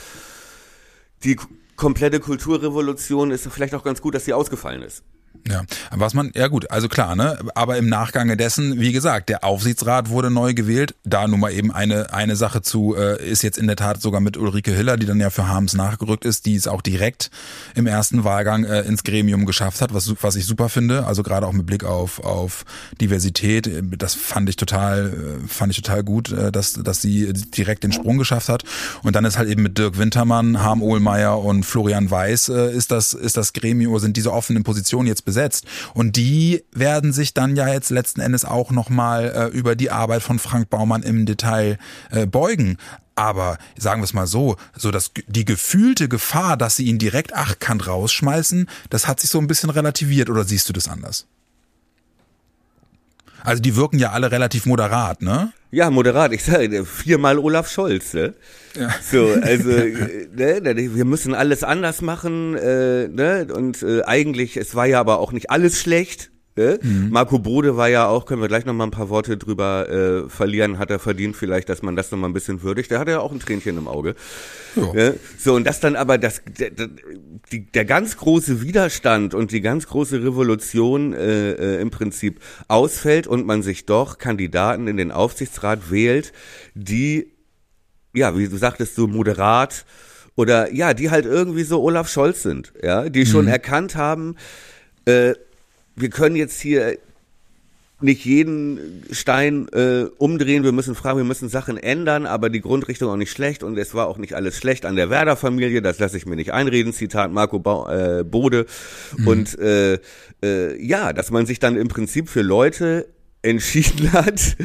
C: die komplette Kulturrevolution ist vielleicht auch ganz gut, dass sie ausgefallen ist.
B: Ja, was man, ja gut, also klar, ne, aber im Nachgange dessen, wie gesagt, der Aufsichtsrat wurde neu gewählt, da nun mal eben eine, eine Sache zu, äh, ist jetzt in der Tat sogar mit Ulrike Hiller, die dann ja für Harms nachgerückt ist, die es auch direkt im ersten Wahlgang äh, ins Gremium geschafft hat, was, was ich super finde, also gerade auch mit Blick auf, auf Diversität, das fand ich total, äh, fand ich total gut, äh, dass, dass sie direkt den Sprung geschafft hat. Und dann ist halt eben mit Dirk Wintermann, Harm Ohlmeier und Florian Weiß äh, ist das, ist das Gremium, sind diese offenen Positionen jetzt besetzt. Und die werden sich dann ja jetzt letzten Endes auch nochmal äh, über die Arbeit von Frank Baumann im Detail äh, beugen. Aber sagen wir es mal so, so dass die gefühlte Gefahr, dass sie ihn direkt achtkant rausschmeißen, das hat sich so ein bisschen relativiert oder siehst du das anders? Also die wirken ja alle relativ moderat, ne?
C: Ja, moderat. Ich sage viermal Olaf Scholz. Ne? Ja. So, also ne, wir müssen alles anders machen. Äh, ne? Und äh, eigentlich, es war ja aber auch nicht alles schlecht. Ne? Mhm. Marco Bode war ja auch, können wir gleich noch mal ein paar Worte drüber äh, verlieren, hat er verdient vielleicht, dass man das noch mal ein bisschen würdigt. Der hatte ja auch ein Tränchen im Auge. Ja. Ne? So, und das dann aber, das, der, die, der ganz große Widerstand und die ganz große Revolution äh, äh, im Prinzip ausfällt und man sich doch Kandidaten in den Aufsichtsrat wählt, die, ja, wie du sagtest, so moderat oder ja, die halt irgendwie so Olaf Scholz sind, ja, die schon mhm. erkannt haben, äh, wir können jetzt hier nicht jeden Stein äh, umdrehen, wir müssen fragen, wir müssen Sachen ändern, aber die Grundrichtung auch nicht schlecht und es war auch nicht alles schlecht an der Werder-Familie, das lasse ich mir nicht einreden, Zitat Marco ba äh, Bode. Mhm. Und äh, äh, ja, dass man sich dann im Prinzip für Leute entschieden hat,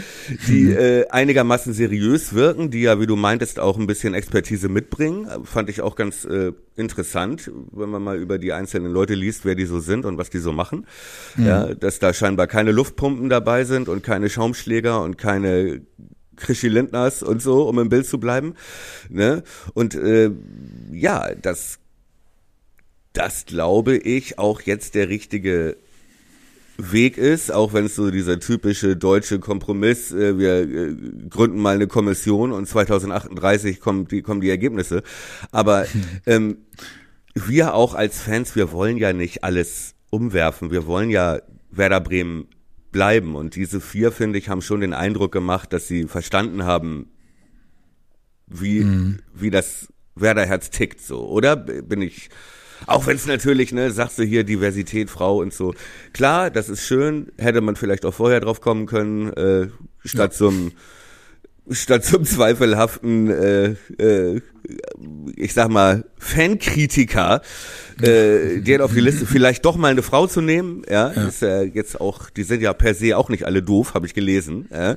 C: die mhm. äh, einigermaßen seriös wirken, die ja, wie du meintest, auch ein bisschen Expertise mitbringen. Fand ich auch ganz äh, interessant, wenn man mal über die einzelnen Leute liest, wer die so sind und was die so machen. Mhm. Ja, dass da scheinbar keine Luftpumpen dabei sind und keine Schaumschläger und keine Krischi Lindners und so, um im Bild zu bleiben. Ne? Und äh, ja, das, das glaube ich auch jetzt der richtige Weg ist, auch wenn es so dieser typische deutsche Kompromiss, äh, wir äh, gründen mal eine Kommission und 2038 kommen die, kommen die Ergebnisse. Aber ähm, wir auch als Fans, wir wollen ja nicht alles umwerfen. Wir wollen ja Werder Bremen bleiben. Und diese vier, finde ich, haben schon den Eindruck gemacht, dass sie verstanden haben, wie, mhm. wie das Werder-Herz tickt, so, oder? Bin ich, auch wenn es natürlich, ne, sagst du hier Diversität, Frau und so. Klar, das ist schön, hätte man vielleicht auch vorher drauf kommen können, äh, statt ja. zum statt zum zweifelhaften, äh, äh, ich sag mal, Fankritiker, äh, den auf die Liste vielleicht doch mal eine Frau zu nehmen, ja, ja. ist ja jetzt auch, die sind ja per se auch nicht alle doof, habe ich gelesen. Ja. ja.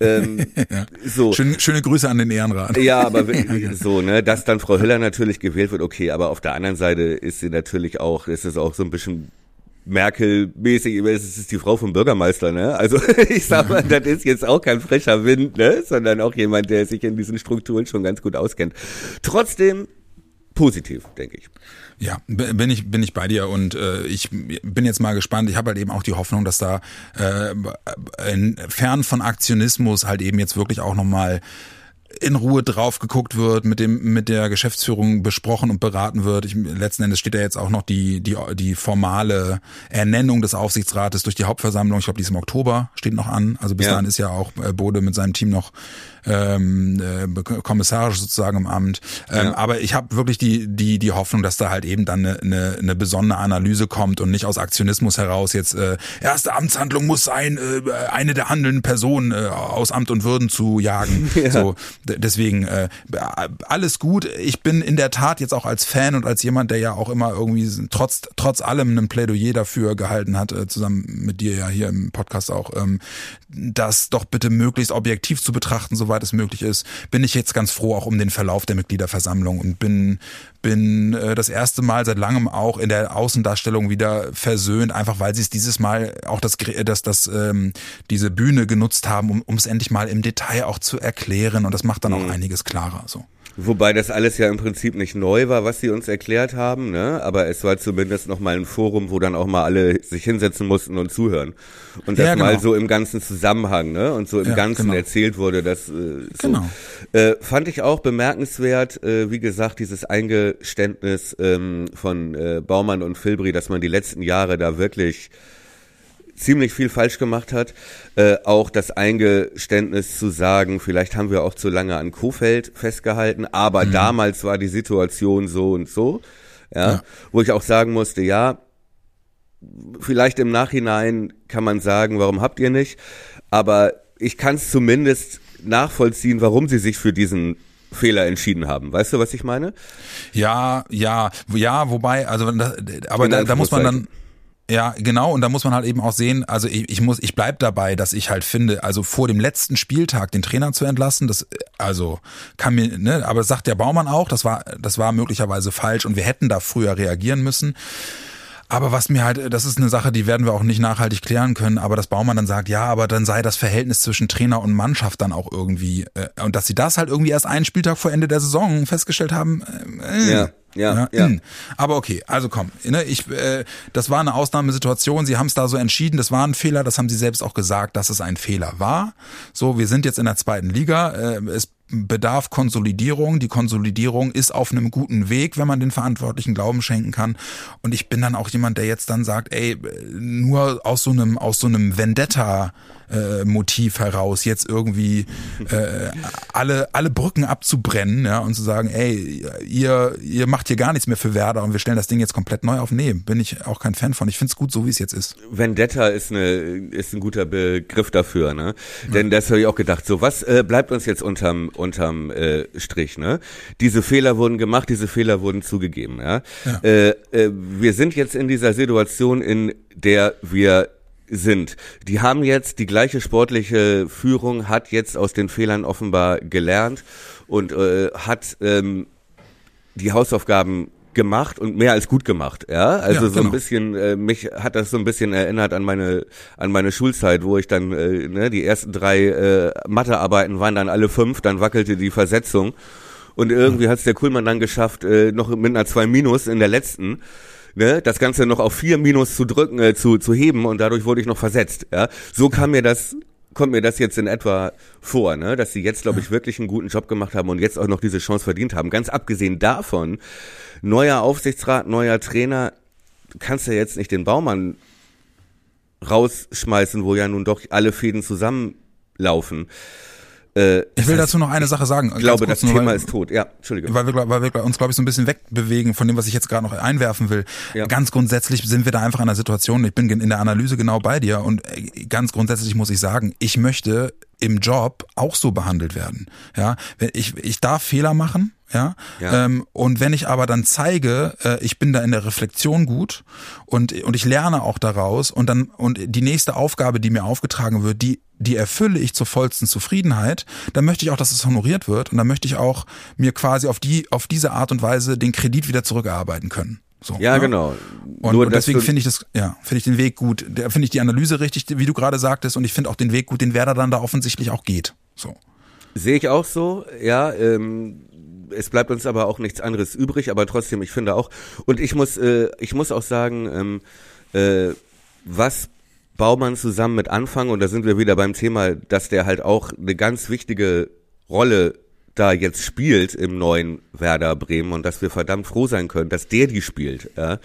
C: Ähm,
B: ja. So. Schöne, schöne Grüße an den Ehrenrat.
C: Ja, aber so, ne, dass dann Frau Hiller natürlich gewählt wird, okay, aber auf der anderen Seite ist sie natürlich auch, ist es auch so ein bisschen Merkel-mäßig, es ist die Frau vom Bürgermeister, ne? Also ich sag mal, das ist jetzt auch kein frecher Wind, ne? Sondern auch jemand, der sich in diesen Strukturen schon ganz gut auskennt. Trotzdem positiv, denke ich.
B: Ja, bin ich bin ich bei dir und äh, ich bin jetzt mal gespannt. Ich habe halt eben auch die Hoffnung, dass da äh, fern von Aktionismus halt eben jetzt wirklich auch noch mal in Ruhe drauf geguckt wird, mit dem mit der Geschäftsführung besprochen und beraten wird. Ich, letzten Endes steht ja jetzt auch noch die die die formale Ernennung des Aufsichtsrates durch die Hauptversammlung. Ich glaube, die ist im Oktober steht noch an. Also bis ja. dahin ist ja auch äh, Bode mit seinem Team noch ähm, äh, kommissarisch sozusagen im Amt. Ähm, ja. Aber ich habe wirklich die die die Hoffnung, dass da halt eben dann eine, eine, eine besondere Analyse kommt und nicht aus Aktionismus heraus jetzt äh, erste Amtshandlung muss sein, äh, eine der handelnden Personen äh, aus Amt und Würden zu jagen. Ja. So deswegen äh, alles gut. Ich bin in der Tat jetzt auch als Fan und als jemand, der ja auch immer irgendwie trotz trotz allem ein Plädoyer dafür gehalten hat, äh, zusammen mit dir ja hier im Podcast auch, ähm, das doch bitte möglichst objektiv zu betrachten, soweit es möglich ist. Bin ich jetzt ganz froh auch um den Verlauf der Mitgliederversammlung und bin bin äh, das erste Mal seit langem auch in der Außendarstellung wieder versöhnt, einfach weil sie es dieses Mal auch das, das, das ähm, diese Bühne genutzt haben, um, um es endlich mal im Detail auch zu erklären und das macht dann auch mhm. einiges klarer. So.
C: Wobei das alles ja im Prinzip nicht neu war, was sie uns erklärt haben, ne? Aber es war zumindest noch mal ein Forum, wo dann auch mal alle sich hinsetzen mussten und zuhören. Und das ja, genau. mal so im ganzen Zusammenhang, ne? Und so im ja, Ganzen genau. erzählt wurde, das äh, so. Genau. Äh, fand ich auch bemerkenswert, äh, wie gesagt, dieses Eingeständnis ähm, von äh, Baumann und Filbri, dass man die letzten Jahre da wirklich ziemlich viel falsch gemacht hat. Äh, auch das Eingeständnis zu sagen, vielleicht haben wir auch zu lange an Kofeld festgehalten, aber mhm. damals war die Situation so und so. Ja, ja, wo ich auch sagen musste, ja, vielleicht im Nachhinein kann man sagen, warum habt ihr nicht? Aber ich kann es zumindest nachvollziehen, warum sie sich für diesen Fehler entschieden haben. Weißt du, was ich meine?
B: Ja, ja, ja, wobei, also aber da, da muss man dann ja, genau. Und da muss man halt eben auch sehen, also ich, ich muss, ich bleib dabei, dass ich halt finde, also vor dem letzten Spieltag den Trainer zu entlassen, das, also kann mir, ne, aber das sagt der Baumann auch, das war, das war möglicherweise falsch und wir hätten da früher reagieren müssen. Aber was mir halt, das ist eine Sache, die werden wir auch nicht nachhaltig klären können, aber dass Baumann dann sagt, ja, aber dann sei das Verhältnis zwischen Trainer und Mannschaft dann auch irgendwie, äh, und dass sie das halt irgendwie erst einen Spieltag vor Ende der Saison festgestellt haben.
C: Äh, ja. Ja, ja.
B: ja. Aber okay, also komm, ne, ich, äh, das war eine Ausnahmesituation. Sie haben es da so entschieden. Das war ein Fehler. Das haben Sie selbst auch gesagt, dass es ein Fehler war. So, wir sind jetzt in der zweiten Liga. Äh, es bedarf Konsolidierung. Die Konsolidierung ist auf einem guten Weg, wenn man den Verantwortlichen Glauben schenken kann. Und ich bin dann auch jemand, der jetzt dann sagt, ey, nur aus so einem, aus so einem Vendetta äh, Motiv heraus, jetzt irgendwie äh, alle, alle Brücken abzubrennen ja, und zu sagen, ey, ihr, ihr macht hier gar nichts mehr für Werder und wir stellen das Ding jetzt komplett neu auf. Nee, bin ich auch kein Fan von. Ich finde es gut, so wie es jetzt ist.
C: Vendetta ist, eine, ist ein guter Begriff dafür, ne? Ja. Denn das habe ich auch gedacht. So, was äh, bleibt uns jetzt unterm, unterm äh, Strich, ne? Diese Fehler wurden gemacht, diese Fehler wurden zugegeben, ja. ja. Äh, äh, wir sind jetzt in dieser Situation, in der wir sind. Die haben jetzt die gleiche sportliche Führung, hat jetzt aus den Fehlern offenbar gelernt und äh, hat ähm, die Hausaufgaben gemacht und mehr als gut gemacht, ja. Also ja, so genau. ein bisschen, äh, mich hat das so ein bisschen erinnert an meine an meine Schulzeit, wo ich dann äh, ne, die ersten drei äh, Mathearbeiten waren dann alle fünf, dann wackelte die Versetzung und irgendwie hat es der Kuhlmann dann geschafft, äh, noch mit einer zwei Minus in der letzten ne, das Ganze noch auf vier Minus zu drücken, äh, zu, zu heben und dadurch wurde ich noch versetzt. Ja, so kam mir das kommt mir das jetzt in etwa vor, ne? dass sie jetzt, glaube ich, wirklich einen guten Job gemacht haben und jetzt auch noch diese Chance verdient haben. Ganz abgesehen davon, neuer Aufsichtsrat, neuer Trainer, du kannst ja jetzt nicht den Baumann rausschmeißen, wo ja nun doch alle Fäden zusammenlaufen.
B: Äh, ich will dazu noch eine Sache sagen.
C: Ich glaube, das Thema weil, ist tot. Ja, Entschuldige.
B: Weil wir, weil wir uns, glaube ich, so ein bisschen wegbewegen von dem, was ich jetzt gerade noch einwerfen will. Ja. Ganz grundsätzlich sind wir da einfach in einer Situation, ich bin in der Analyse genau bei dir und äh, ganz grundsätzlich muss ich sagen, ich möchte im Job auch so behandelt werden. Ja, ich, ich darf Fehler machen, ja. ja. Ähm, und wenn ich aber dann zeige, äh, ich bin da in der Reflexion gut und, und ich lerne auch daraus und dann, und die nächste Aufgabe, die mir aufgetragen wird, die, die erfülle ich zur vollsten Zufriedenheit, dann möchte ich auch, dass es honoriert wird und dann möchte ich auch mir quasi auf die, auf diese Art und Weise den Kredit wieder zurückerarbeiten können. So,
C: ja, ne? genau.
B: Und, Nur, und deswegen finde ich das, ja, finde ich den Weg gut. Finde ich die Analyse richtig, wie du gerade sagtest, und ich finde auch den Weg gut, den Werder dann da offensichtlich auch geht. So.
C: Sehe ich auch so, ja. Ähm, es bleibt uns aber auch nichts anderes übrig, aber trotzdem, ich finde auch, und ich muss, äh, ich muss auch sagen, ähm, äh, was Baumann zusammen mit Anfang, und da sind wir wieder beim Thema, dass der halt auch eine ganz wichtige Rolle da jetzt spielt im neuen Werder Bremen und dass wir verdammt froh sein können, dass der die spielt, ja,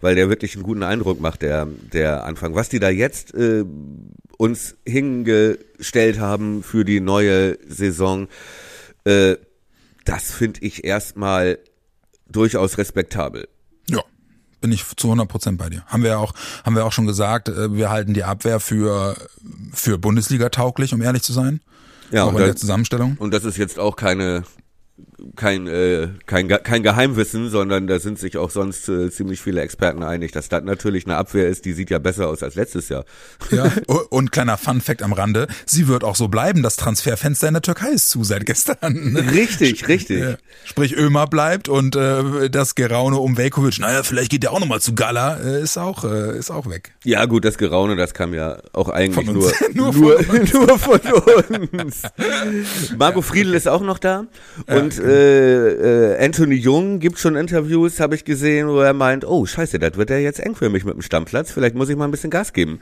C: weil der wirklich einen guten Eindruck macht, der, der Anfang. Was die da jetzt äh, uns hingestellt haben für die neue Saison, äh, das finde ich erstmal durchaus respektabel.
B: Ja, bin ich zu 100 Prozent bei dir. Haben wir auch, haben wir auch schon gesagt, äh, wir halten die Abwehr für, für Bundesliga tauglich, um ehrlich zu sein. Ja, auch in der Zusammenstellung.
C: Und das ist jetzt auch keine kein, äh, kein, kein Geheimwissen, sondern da sind sich auch sonst äh, ziemlich viele Experten einig, dass das natürlich eine Abwehr ist, die sieht ja besser aus als letztes Jahr.
B: Ja, und kleiner Fun-Fact am Rande, sie wird auch so bleiben, das Transferfenster in der Türkei ist zu seit gestern.
C: Richtig, richtig. Ja.
B: Sprich, Ömer bleibt und äh, das Geraune um Velkovic, naja, vielleicht geht der auch nochmal zu Gala, äh, ist, auch, äh, ist auch weg.
C: Ja gut, das Geraune, das kam ja auch eigentlich nur, nur, nur, von uns. nur von uns. Marco Friedl ist auch noch da und äh, äh, äh, Anthony Jung gibt schon Interviews, habe ich gesehen, wo er meint, oh scheiße, das wird ja jetzt eng für mich mit dem Stammplatz, vielleicht muss ich mal ein bisschen Gas geben.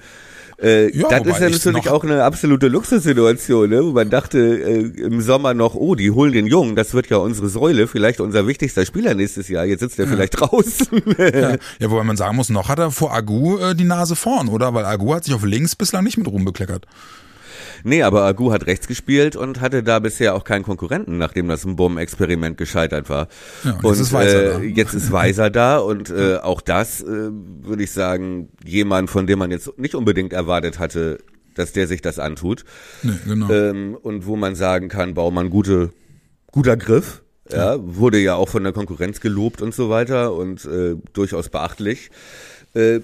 C: Äh, ja, das ist ja natürlich auch eine absolute Luxussituation, ne? wo man dachte äh, im Sommer noch, oh, die holen den Jungen, das wird ja unsere Säule, vielleicht unser wichtigster Spieler nächstes Jahr, jetzt sitzt er ja. vielleicht draußen.
B: ja. ja, wobei man sagen muss, noch hat er vor Agu äh, die Nase vorn, oder? Weil Agu hat sich auf links bislang nicht mit Ruhm bekleckert.
C: Nee, aber Agu hat rechts gespielt und hatte da bisher auch keinen Konkurrenten, nachdem das ein Bomben-Experiment gescheitert war. Ja, und, und jetzt, ist Weiser äh, da. jetzt ist Weiser da und äh, auch das, äh, würde ich sagen, jemand, von dem man jetzt nicht unbedingt erwartet hatte, dass der sich das antut. Nee, genau. Ähm, und wo man sagen kann, Baumann, gute, guter Griff. Ja, wurde ja auch von der Konkurrenz gelobt und so weiter und äh, durchaus beachtlich, äh,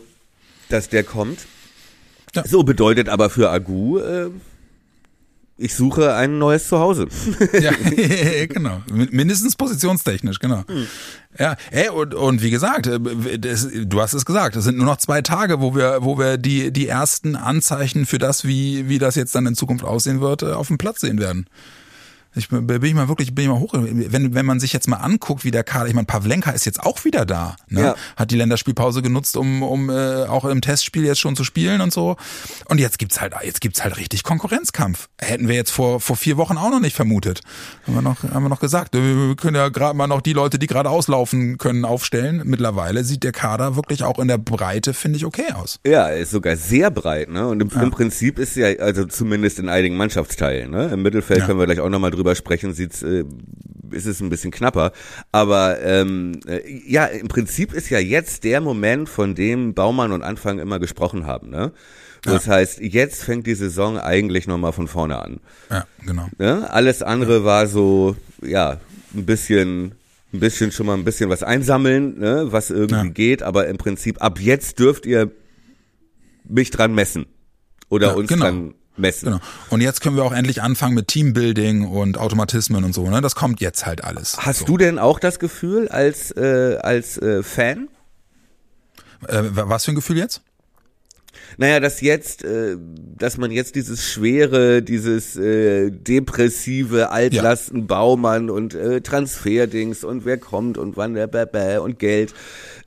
C: dass der kommt. Ja. So bedeutet aber für Agu, äh, ich suche ein neues Zuhause.
B: ja, genau. Mindestens positionstechnisch, genau. Hm. Ja, ey, und, und wie gesagt, äh, das, du hast es gesagt, es sind nur noch zwei Tage, wo wir, wo wir die, die ersten Anzeichen für das, wie, wie das jetzt dann in Zukunft aussehen wird, äh, auf dem Platz sehen werden. Ich bin, bin ich mal wirklich, bin ich mal hoch. Wenn, wenn man sich jetzt mal anguckt, wie der Kader, ich meine, Pavlenka ist jetzt auch wieder da. Ne? Ja. Hat die Länderspielpause genutzt, um, um äh, auch im Testspiel jetzt schon zu spielen und so. Und jetzt gibt's halt, jetzt gibt's halt richtig Konkurrenzkampf. Hätten wir jetzt vor, vor vier Wochen auch noch nicht vermutet. Haben wir noch, haben wir noch gesagt. Wir können ja gerade mal noch die Leute, die gerade auslaufen können, aufstellen. Mittlerweile sieht der Kader wirklich auch in der Breite, finde ich, okay aus.
C: Ja, ist sogar sehr breit, ne? Und im, ja. im Prinzip ist ja, also zumindest in einigen Mannschaftsteilen, ne? Im Mittelfeld ja. können wir gleich auch nochmal drüber drüber sprechen, sieht's, äh, ist es ein bisschen knapper. Aber ähm, äh, ja, im Prinzip ist ja jetzt der Moment, von dem Baumann und Anfang immer gesprochen haben. Ne? Das ja. heißt, jetzt fängt die Saison eigentlich nochmal von vorne an.
B: Ja, genau.
C: Ne? Alles andere ja. war so, ja, ein bisschen ein bisschen schon mal ein bisschen was einsammeln, ne, was irgendwie ja. geht, aber im Prinzip ab jetzt dürft ihr mich dran messen oder ja, uns genau. dran messen. Genau.
B: Und jetzt können wir auch endlich anfangen mit Teambuilding und Automatismen und so. Ne? Das kommt jetzt halt alles.
C: Hast
B: so.
C: du denn auch das Gefühl als äh, als äh, Fan?
B: Äh, was für ein Gefühl jetzt?
C: Naja, dass jetzt, äh, dass man jetzt dieses schwere, dieses äh, depressive Altlasten Baumann und äh, Transferdings und wer kommt und wann der Bäh und Geld,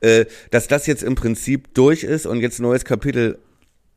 C: äh, dass das jetzt im Prinzip durch ist und jetzt neues Kapitel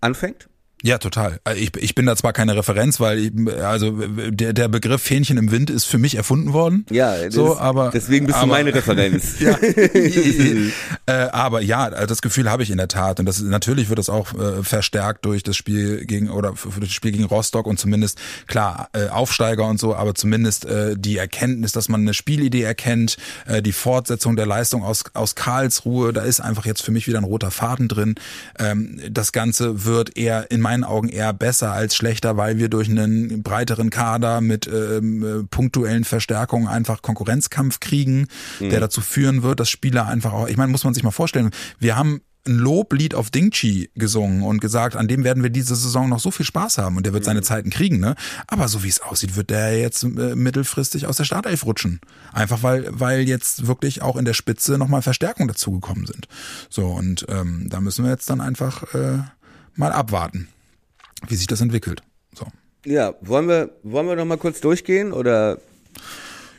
C: anfängt?
B: Ja, total. Also ich, ich bin da zwar keine Referenz, weil ich, also der, der Begriff Fähnchen im Wind ist für mich erfunden worden.
C: Ja, so, ist, aber deswegen bist aber, du meine Referenz. ja,
B: äh, aber ja, das Gefühl habe ich in der Tat und das natürlich wird das auch äh, verstärkt durch das Spiel gegen oder für das Spiel gegen Rostock und zumindest klar äh, Aufsteiger und so, aber zumindest äh, die Erkenntnis, dass man eine Spielidee erkennt, äh, die Fortsetzung der Leistung aus aus Karlsruhe, da ist einfach jetzt für mich wieder ein roter Faden drin. Ähm, das Ganze wird eher in meinen Augen eher besser als schlechter, weil wir durch einen breiteren Kader mit ähm, äh, punktuellen Verstärkungen einfach Konkurrenzkampf kriegen, mhm. der dazu führen wird, dass Spieler einfach auch, ich meine, muss man sich mal vorstellen, wir haben ein Loblied auf Dingchi gesungen und gesagt, an dem werden wir diese Saison noch so viel Spaß haben und der wird seine mhm. Zeiten kriegen, ne? Aber so wie es aussieht, wird der jetzt äh, mittelfristig aus der Startelf rutschen. Einfach weil, weil jetzt wirklich auch in der Spitze nochmal Verstärkungen dazugekommen sind. So, und ähm, da müssen wir jetzt dann einfach äh, mal abwarten wie sich das entwickelt. So.
C: Ja, wollen wir, wollen wir noch mal kurz durchgehen oder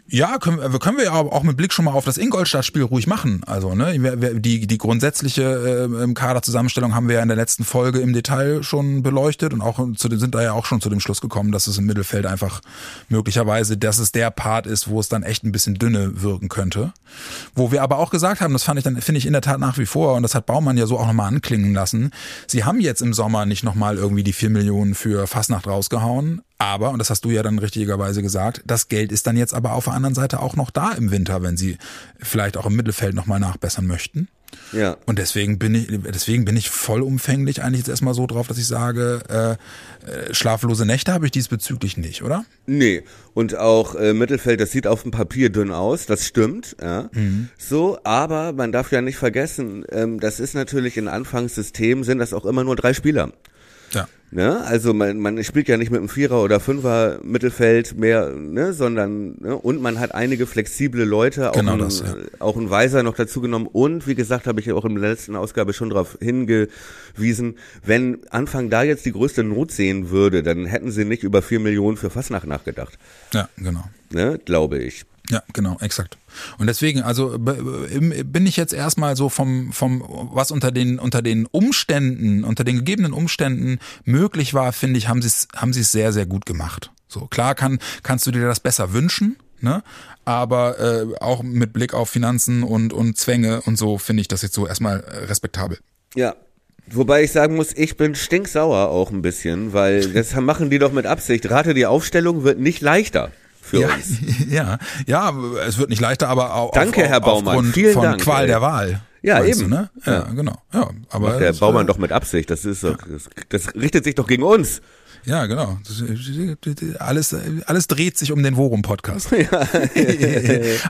B: ja, können, wir können wir ja auch mit Blick schon mal auf das Ingolstadt-Spiel ruhig machen. Also, ne, die, die grundsätzliche äh, Kaderzusammenstellung haben wir ja in der letzten Folge im Detail schon beleuchtet und auch zu dem, sind da ja auch schon zu dem Schluss gekommen, dass es im Mittelfeld einfach möglicherweise, dass es der Part ist, wo es dann echt ein bisschen dünne wirken könnte. Wo wir aber auch gesagt haben, das fand ich dann, finde ich in der Tat nach wie vor, und das hat Baumann ja so auch nochmal anklingen lassen, sie haben jetzt im Sommer nicht nochmal irgendwie die vier Millionen für Fastnacht rausgehauen, aber, und das hast du ja dann richtigerweise gesagt, das Geld ist dann jetzt aber auf der anderen Seite auch noch da im Winter, wenn sie vielleicht auch im Mittelfeld nochmal nachbessern möchten. Ja. Und deswegen bin ich, deswegen bin ich vollumfänglich eigentlich jetzt erstmal so drauf, dass ich sage, äh, äh, schlaflose Nächte habe ich diesbezüglich nicht, oder?
C: Nee. Und auch äh, Mittelfeld, das sieht auf dem Papier dünn aus, das stimmt, ja. Mhm. So, aber man darf ja nicht vergessen, ähm, das ist natürlich in Anfangssystem sind das auch immer nur drei Spieler. Ja. Ne? Also man, man spielt ja nicht mit einem Vierer oder Fünfer Mittelfeld mehr, ne? sondern ne? und man hat einige flexible Leute, auch, genau ein, das, ja. auch ein Weiser noch dazu genommen und wie gesagt, habe ich auch in der letzten Ausgabe schon darauf hingewiesen, wenn Anfang da jetzt die größte Not sehen würde, dann hätten sie nicht über vier Millionen für Fastnacht nachgedacht.
B: Ja, genau.
C: Ne? Glaube ich.
B: Ja, genau, exakt. Und deswegen, also bin ich jetzt erstmal so vom, vom, was unter den, unter den Umständen, unter den gegebenen Umständen möglich war, finde ich, haben sie es, haben sie es sehr, sehr gut gemacht. So, klar kann, kannst du dir das besser wünschen, ne? Aber äh, auch mit Blick auf Finanzen und, und Zwänge und so finde ich das jetzt so erstmal äh, respektabel.
C: Ja, Wobei ich sagen muss, ich bin stinksauer auch ein bisschen, weil das machen die doch mit Absicht. Rate, die Aufstellung wird nicht leichter für
B: ja,
C: uns.
B: Ja, ja, es wird nicht leichter, aber auch
C: Danke,
B: auf,
C: Herr Baumann.
B: aufgrund
C: Vielen
B: von
C: Dank,
B: Qual
C: ey.
B: der Wahl.
C: Ja, eben.
B: Du, ne? ja, ja, genau. Ja, aber
C: Macht der das, Baumann äh, doch mit Absicht. Das ist doch, das, das richtet sich doch gegen uns.
B: Ja, genau. Alles, alles dreht sich um den Worum-Podcast. Ja.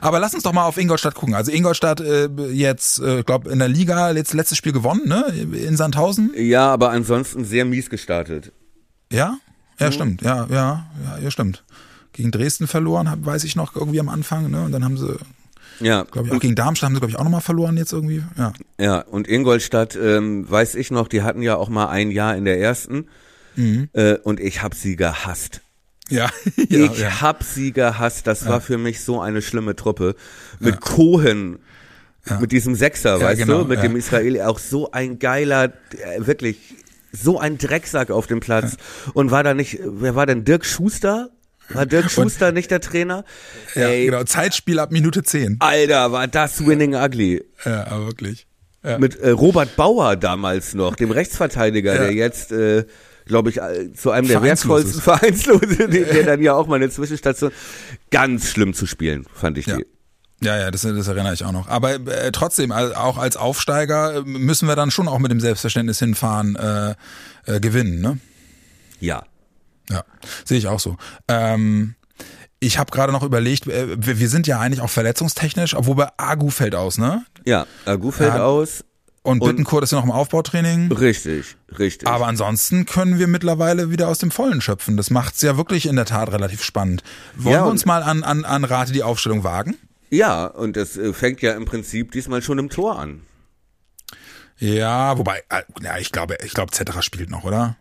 B: Aber lass uns doch mal auf Ingolstadt gucken. Also Ingolstadt äh, jetzt, äh, glaube in der Liga jetzt letztes Spiel gewonnen, ne? In Sandhausen.
C: Ja, aber ansonsten sehr mies gestartet.
B: Ja? Ja, stimmt. Ja, ja, ja, ja, stimmt. Gegen Dresden verloren, weiß ich noch irgendwie am Anfang, ne? Und dann haben sie ja. Glaube ich, auch gegen Darmstadt haben sie, glaube ich, auch nochmal verloren jetzt irgendwie. Ja,
C: ja und Ingolstadt, ähm, weiß ich noch, die hatten ja auch mal ein Jahr in der ersten. Mhm. Äh, und ich habe sie gehasst.
B: Ja,
C: ja ich ja. hab sie gehasst. Das ja. war für mich so eine schlimme Truppe. Mit ja. Cohen, mit diesem Sechser, weißt genau, du, mit dem Israeli, auch so ein geiler, äh, wirklich so ein Drecksack auf dem Platz. Und war da nicht, wer war denn Dirk Schuster? War Dirk Schuster und, nicht der Trainer?
B: Ja, Ey, genau. Zeitspiel ab Minute 10.
C: Alter, war das winning ugly.
B: Ja, aber wirklich. Ja.
C: Mit äh, Robert Bauer damals noch, dem Rechtsverteidiger, ja. der jetzt, äh, glaube ich, äh, zu einem der wertvollsten Vereinslose, der, dann ja auch mal eine Zwischenstation. Ganz schlimm zu spielen, fand ich
B: ja.
C: die.
B: Ja, ja, das, das erinnere ich auch noch. Aber äh, trotzdem, also auch als Aufsteiger äh, müssen wir dann schon auch mit dem Selbstverständnis hinfahren, äh, äh, gewinnen, ne?
C: Ja,
B: ja, sehe ich auch so. Ähm, ich habe gerade noch überlegt, äh, wir sind ja eigentlich auch verletzungstechnisch, obwohl bei Agu fällt aus, ne?
C: Ja, Agu fällt ja. aus.
B: Und Bittenkurt ist ja noch im Aufbautraining.
C: Richtig, richtig.
B: Aber ansonsten können wir mittlerweile wieder aus dem Vollen schöpfen. Das macht's ja wirklich in der Tat relativ spannend. Wollen ja, wir uns mal an, an, an Rate die Aufstellung wagen?
C: Ja, und das äh, fängt ja im Prinzip diesmal schon im Tor an.
B: Ja, wobei, äh, ja, ich glaube, ich glaube, Zetterer spielt noch, oder?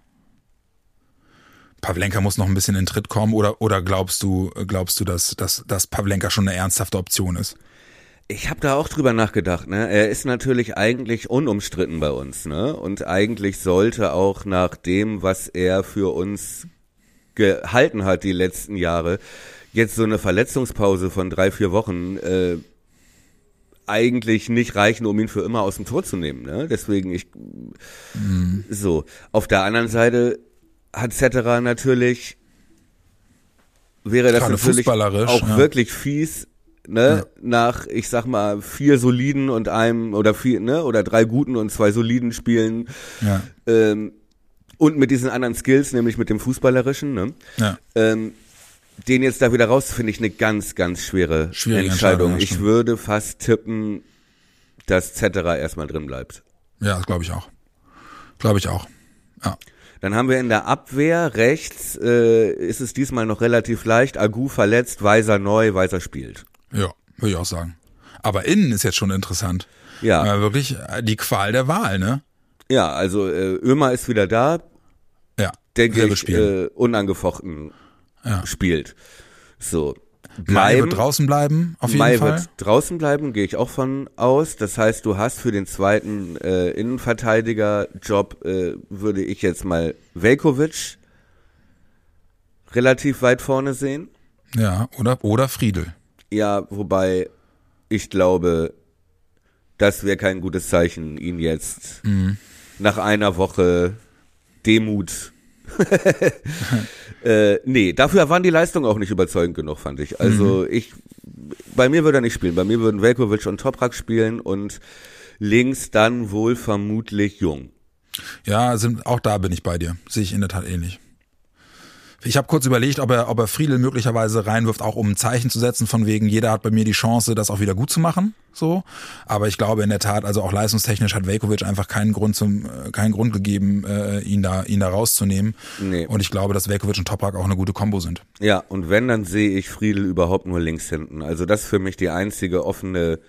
B: Pavlenka muss noch ein bisschen in Tritt kommen oder, oder glaubst du, glaubst du, dass, dass, dass Pavlenka schon eine ernsthafte Option ist?
C: Ich habe da auch drüber nachgedacht. Ne? Er ist natürlich eigentlich unumstritten bei uns. Ne? Und eigentlich sollte auch nach dem, was er für uns gehalten hat die letzten Jahre, jetzt so eine Verletzungspause von drei, vier Wochen äh, eigentlich nicht reichen, um ihn für immer aus dem Tor zu nehmen. Ne? Deswegen ich mhm. so. Auf der anderen Seite hat Cetera natürlich, wäre das
B: Gerade
C: natürlich auch ja. wirklich fies, ne, ja. nach, ich sag mal, vier soliden und einem oder vier, ne, oder drei guten und zwei soliden Spielen. Ja. Ähm, und mit diesen anderen Skills, nämlich mit dem Fußballerischen, ne? Ja. Ähm, den jetzt da wieder raus, finde ich eine ganz, ganz schwere Schwierige Entscheidung. Entscheidung ich würde fast tippen, dass Cetera erstmal drin bleibt.
B: Ja, das glaube ich auch. Glaube ich auch. Ja.
C: Dann haben wir in der Abwehr rechts, äh, ist es diesmal noch relativ leicht. Agu verletzt, Weiser neu, Weiser spielt.
B: Ja, würde ich auch sagen. Aber innen ist jetzt schon interessant.
C: Ja.
B: ja wirklich äh, die Qual der Wahl, ne?
C: Ja, also äh, Ömer ist wieder da.
B: Ja.
C: Denke ich, äh, unangefochten ja. spielt. So.
B: Mai wird draußen bleiben, auf jeden
C: Mai
B: Fall.
C: wird draußen bleiben, gehe ich auch von aus. Das heißt, du hast für den zweiten äh, Innenverteidiger-Job, äh, würde ich jetzt mal Velkovic relativ weit vorne sehen.
B: Ja, oder, oder Friedel.
C: Ja, wobei ich glaube, das wäre kein gutes Zeichen, ihn jetzt mhm. nach einer Woche Demut äh, nee, dafür waren die Leistungen auch nicht überzeugend genug, fand ich. Also mhm. ich, bei mir würde er nicht spielen. Bei mir würden Velkovic und Toprak spielen und links dann wohl vermutlich Jung.
B: Ja, sind, auch da bin ich bei dir. Sehe ich in der Tat ähnlich. Ich habe kurz überlegt, ob er, ob er Friedel möglicherweise reinwirft, auch um ein Zeichen zu setzen, von wegen, jeder hat bei mir die Chance, das auch wieder gut zu machen. So. Aber ich glaube in der Tat, also auch leistungstechnisch hat Velkovic einfach keinen Grund zum, äh, keinen Grund gegeben, äh, ihn da, ihn da rauszunehmen. Nee. Und ich glaube, dass Velkovic und Toprak auch eine gute Kombo sind.
C: Ja, und wenn, dann sehe ich Friedel überhaupt nur links hinten. Also das ist für mich die einzige offene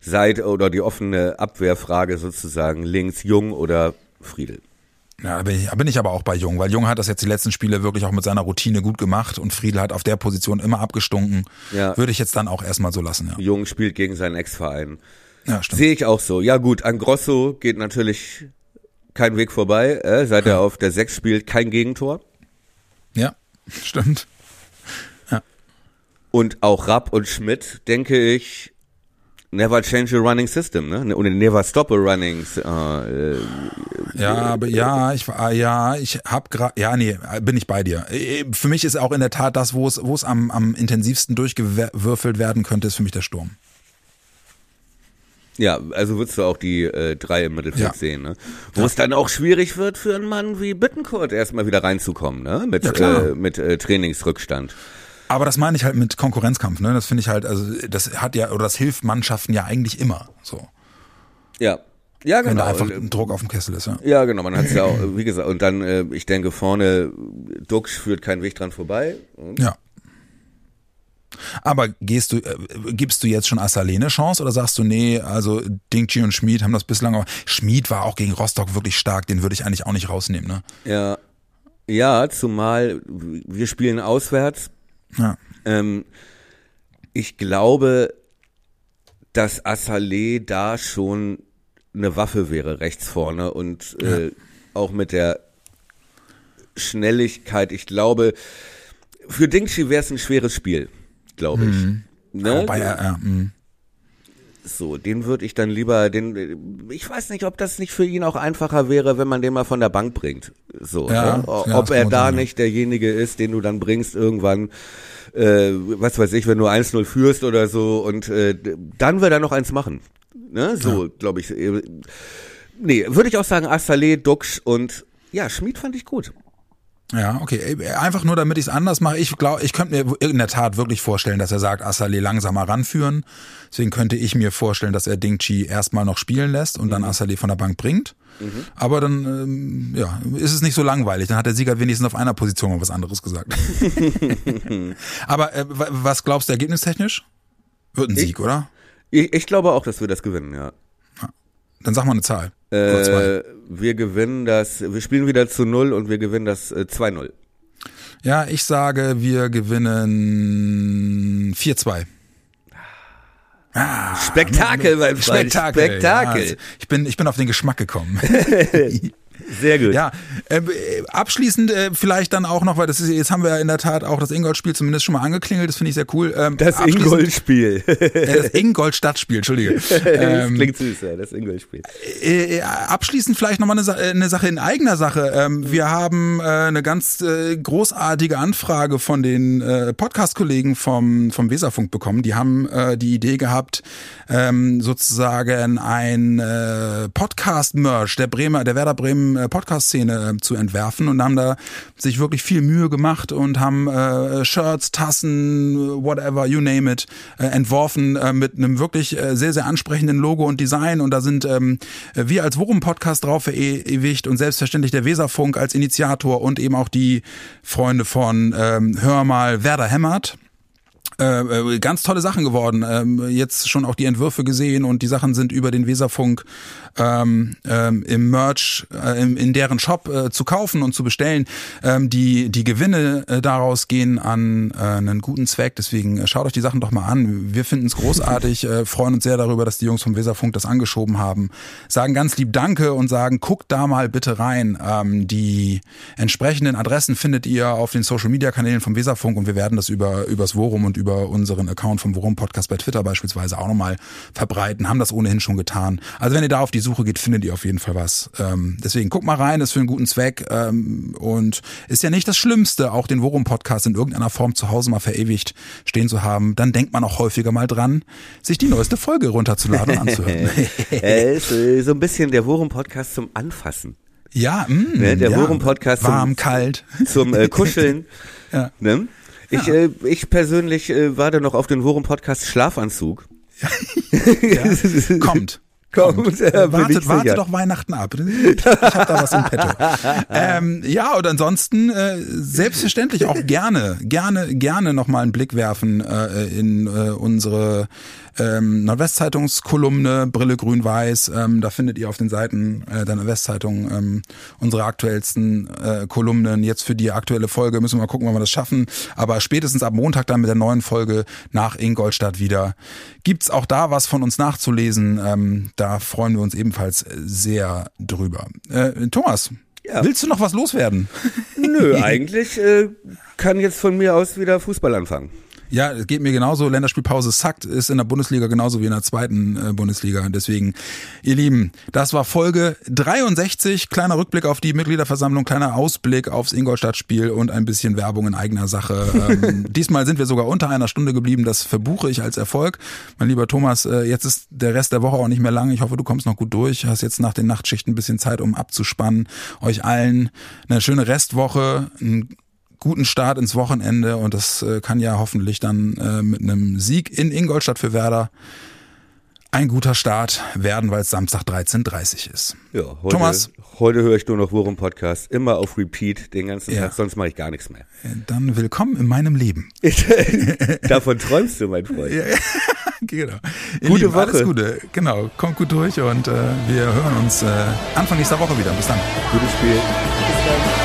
C: Seite oder die offene Abwehrfrage sozusagen. Links Jung oder Friedel.
B: Ja, da bin, ich, bin ich aber auch bei Jung, weil Jung hat das jetzt die letzten Spiele wirklich auch mit seiner Routine gut gemacht und Friedel hat auf der Position immer abgestunken. Ja. Würde ich jetzt dann auch erstmal so lassen, ja.
C: Jung spielt gegen seinen Ex-Verein.
B: Ja, stimmt.
C: Sehe ich auch so. Ja gut, an Grosso geht natürlich kein Weg vorbei. Äh, seit ja. er auf der Sechs spielt, kein Gegentor.
B: Ja, stimmt. Ja.
C: Und auch Rapp und Schmidt, denke ich, Never change a running system, ne? Oder never stop a running. Äh,
B: ja, aber ja, ich war ja, ich hab gerade, ja, nee, bin ich bei dir. Äh, für mich ist auch in der Tat das, wo es, wo es am, am intensivsten durchgewürfelt werden könnte, ist für mich der Sturm.
C: Ja, also würdest du auch die äh, drei im Mittelfeld ja. sehen, ne? Wo ja. es dann auch schwierig wird für einen Mann wie Bittenkurt erstmal wieder reinzukommen, ne? Mit, ja, äh, mit äh, Trainingsrückstand.
B: Aber das meine ich halt mit Konkurrenzkampf, ne? Das finde ich halt, also das hat ja, oder das hilft Mannschaften ja eigentlich immer so.
C: Ja. Ja, genau.
B: Wenn da einfach ein Druck auf dem Kessel ist, ja.
C: Ja, genau, man hat es ja auch, wie gesagt, und dann, äh, ich denke, vorne, Dux führt kein Weg dran vorbei.
B: Ja. Aber gehst du, äh, gibst du jetzt schon Assalé eine Chance oder sagst du, nee, also Dingchi und Schmid haben das bislang auch. Schmid war auch gegen Rostock wirklich stark, den würde ich eigentlich auch nicht rausnehmen, ne?
C: Ja. Ja, zumal wir spielen auswärts.
B: Ja.
C: Ähm, ich glaube, dass Assalé da schon eine Waffe wäre rechts vorne und äh, auch mit der Schnelligkeit. Ich glaube, für Dingshi wäre es ein schweres Spiel, glaube ich.
B: Mhm.
C: Ne?
B: Wobei, er, ja, mhm.
C: So, den würde ich dann lieber, den, ich weiß nicht, ob das nicht für ihn auch einfacher wäre, wenn man den mal von der Bank bringt. So,
B: Ja,
C: ne?
B: ja,
C: ob er da
B: sein, ja.
C: nicht derjenige ist, den du dann bringst irgendwann, äh, was weiß ich, wenn du 1-0 führst oder so und äh, dann wird er noch eins machen. Ne? So, glaube ich. äh, Nee, würde ich auch sagen, Assalé, Duxch und ja, Schmid fand ich gut.
B: Ja, okay. Einfach nur, damit ich es anders mache. Ich glaube, ich könnte mir in der Tat wirklich vorstellen, dass er sagt, Assalé langsamer ranführen. Deswegen könnte ich mir vorstellen, dass er Dingchi erstmal noch spielen lässt und dann Assalé von der Bank bringt. Aber dann, ähm, ja, ist es nicht so langweilig. Dann hat der Sieger wenigstens auf einer Position mal was anderes gesagt. Aber äh, wa- was glaubst du ergebnistechnisch? Wird ein Sieg, oder?
C: Ich, ich glaube auch, dass wir das gewinnen, ja.
B: Dann sag mal eine Zahl.
C: Äh, wir gewinnen das, wir spielen wieder zu null und wir gewinnen das äh, 2-0.
B: Ja, ich sage, wir gewinnen 4-2. Ah,
C: Spektakel, mein Freund.
B: Spektakel.
C: Spektakel.
B: Ja, ich bin, ich bin auf den Geschmack gekommen.
C: Sehr gut.
B: Ja, äh, abschließend äh, vielleicht dann auch noch, weil das ist, jetzt haben wir ja in der Tat auch das Ingolstadt-Spiel zumindest schon mal angeklingelt, das finde ich sehr cool. Ähm,
C: Das Ingolstadt-Spiel.
B: Äh, das Ingolstadt-Spiel, Entschuldige.
C: das
B: Ähm,
C: klingt süß, ja, das Ingolstadt-Spiel.
B: Äh, abschließend vielleicht nochmal eine, Sa äh, eine Sache in eigener Sache. Ähm, wir haben äh, eine ganz äh, großartige Anfrage von den äh, Podcast-Kollegen vom, vom Weserfunk bekommen. Die haben äh, die Idee gehabt, ähm, sozusagen ein äh, Podcast-Merch der Bremer, der Werder Bremen äh, Podcast-Szene äh, zu entwerfen und haben da sich wirklich viel Mühe gemacht und haben äh, Shirts, Tassen, whatever, you name it, äh, entworfen äh, mit einem wirklich äh, sehr, sehr ansprechenden Logo und Design und da sind ähm, wir als Worum-Podcast drauf verewigt und selbstverständlich der Weserfunk als Initiator und eben auch die Freunde von ähm, Hör mal Werder hämmert. Äh, äh, ganz tolle Sachen geworden. Ähm, jetzt schon auch die Entwürfe gesehen und die Sachen sind über den Weserfunk ähm, ähm, im Merch, äh, in, in deren Shop äh, zu kaufen und zu bestellen. Ähm, die, die Gewinne äh, daraus gehen an äh, einen guten Zweck. Deswegen schaut euch die Sachen doch mal an. Wir finden es großartig, freuen uns sehr darüber, dass die Jungs vom Weserfunk das angeschoben haben. Sagen ganz lieb Danke und sagen, guckt da mal bitte rein. Ähm, die entsprechenden Adressen findet ihr auf den Social Media Kanälen vom Weserfunk und wir werden das über übers Worum und über unseren Account vom Worum Podcast bei Twitter beispielsweise auch nochmal verbreiten. Haben das ohnehin schon getan. Also wenn ihr da auf die Suche geht, findet ihr auf jeden Fall was. Ähm, deswegen guckt mal rein, ist für einen guten Zweck ähm, und ist ja nicht das Schlimmste, auch den Worum Podcast in irgendeiner Form zu Hause mal verewigt stehen zu haben. Dann denkt man auch häufiger mal dran, sich die neueste Folge runterzuladen und anzuhören.
C: äh, ist so ein bisschen der Worum-Podcast zum Anfassen.
B: ja, mh,
C: Ne, der
B: ja,
C: Worum-Podcast zum-
B: warm, kalt.
C: Zum äh, Kuscheln.
B: Ja.
C: Ne? Ich, äh, ich persönlich äh, warte noch auf den Worum-Podcast Schlafanzug.
B: Ja. Kommt.
C: Kommt, äh,
B: wartet, wartet doch Weihnachten ab. Ich hab da was im Petto. ähm, ja, und ansonsten äh, selbstverständlich auch gerne, gerne, gerne nochmal einen Blick werfen äh, in äh, unsere ähm, Nordwestzeitungskolumne Brille Grün-Weiß. Ähm, da findet ihr auf den Seiten äh, der Nordwestzeitung ähm, unsere aktuellsten äh, Kolumnen. Jetzt für die aktuelle Folge müssen wir mal gucken, wann wir das schaffen. Aber spätestens ab Montag dann mit der neuen Folge nach Ingolstadt wieder. Gibt's auch da was von uns nachzulesen? Ähm, da freuen wir uns ebenfalls sehr drüber. Äh, Thomas,
C: Ja.
B: willst du noch was loswerden?
C: Nö, eigentlich äh, kann jetzt von mir aus wieder Fußball anfangen.
B: Ja, es geht mir genauso. Länderspielpause sackt, ist in der Bundesliga genauso wie in der zweiten äh, Bundesliga. Deswegen, ihr Lieben, das war Folge 63. Kleiner Rückblick auf die Mitgliederversammlung, kleiner Ausblick aufs Ingolstadt-Spiel und ein bisschen Werbung in eigener Sache. Ähm, diesmal sind wir sogar unter einer Stunde geblieben. Das verbuche ich als Erfolg. Mein lieber Thomas, äh, jetzt ist der Rest der Woche auch nicht mehr lang. Ich hoffe, du kommst noch gut durch. Hast jetzt nach den Nachtschichten ein bisschen Zeit, um abzuspannen. Euch allen eine schöne Restwoche, ein guten Start ins Wochenende und das äh, kann ja hoffentlich dann äh, mit einem Sieg in Ingolstadt für Werder ein guter Start werden, weil es Samstag 13.30 ist.
C: Ja, heute,
B: Thomas.
C: Heute höre ich nur noch Wurm Podcast, immer auf Repeat den ganzen
B: Ja.
C: Tag, sonst mache ich gar nichts mehr.
B: Dann willkommen in meinem Leben.
C: Davon träumst du, mein Freund.
B: genau. Ihr
C: Gute
B: Lieben, Alles
C: Woche.
B: Gute. Genau. Kommt gut durch und äh, wir hören uns äh, Anfang nächster Woche wieder. Bis dann.
C: Gutes Spiel. Bis dann.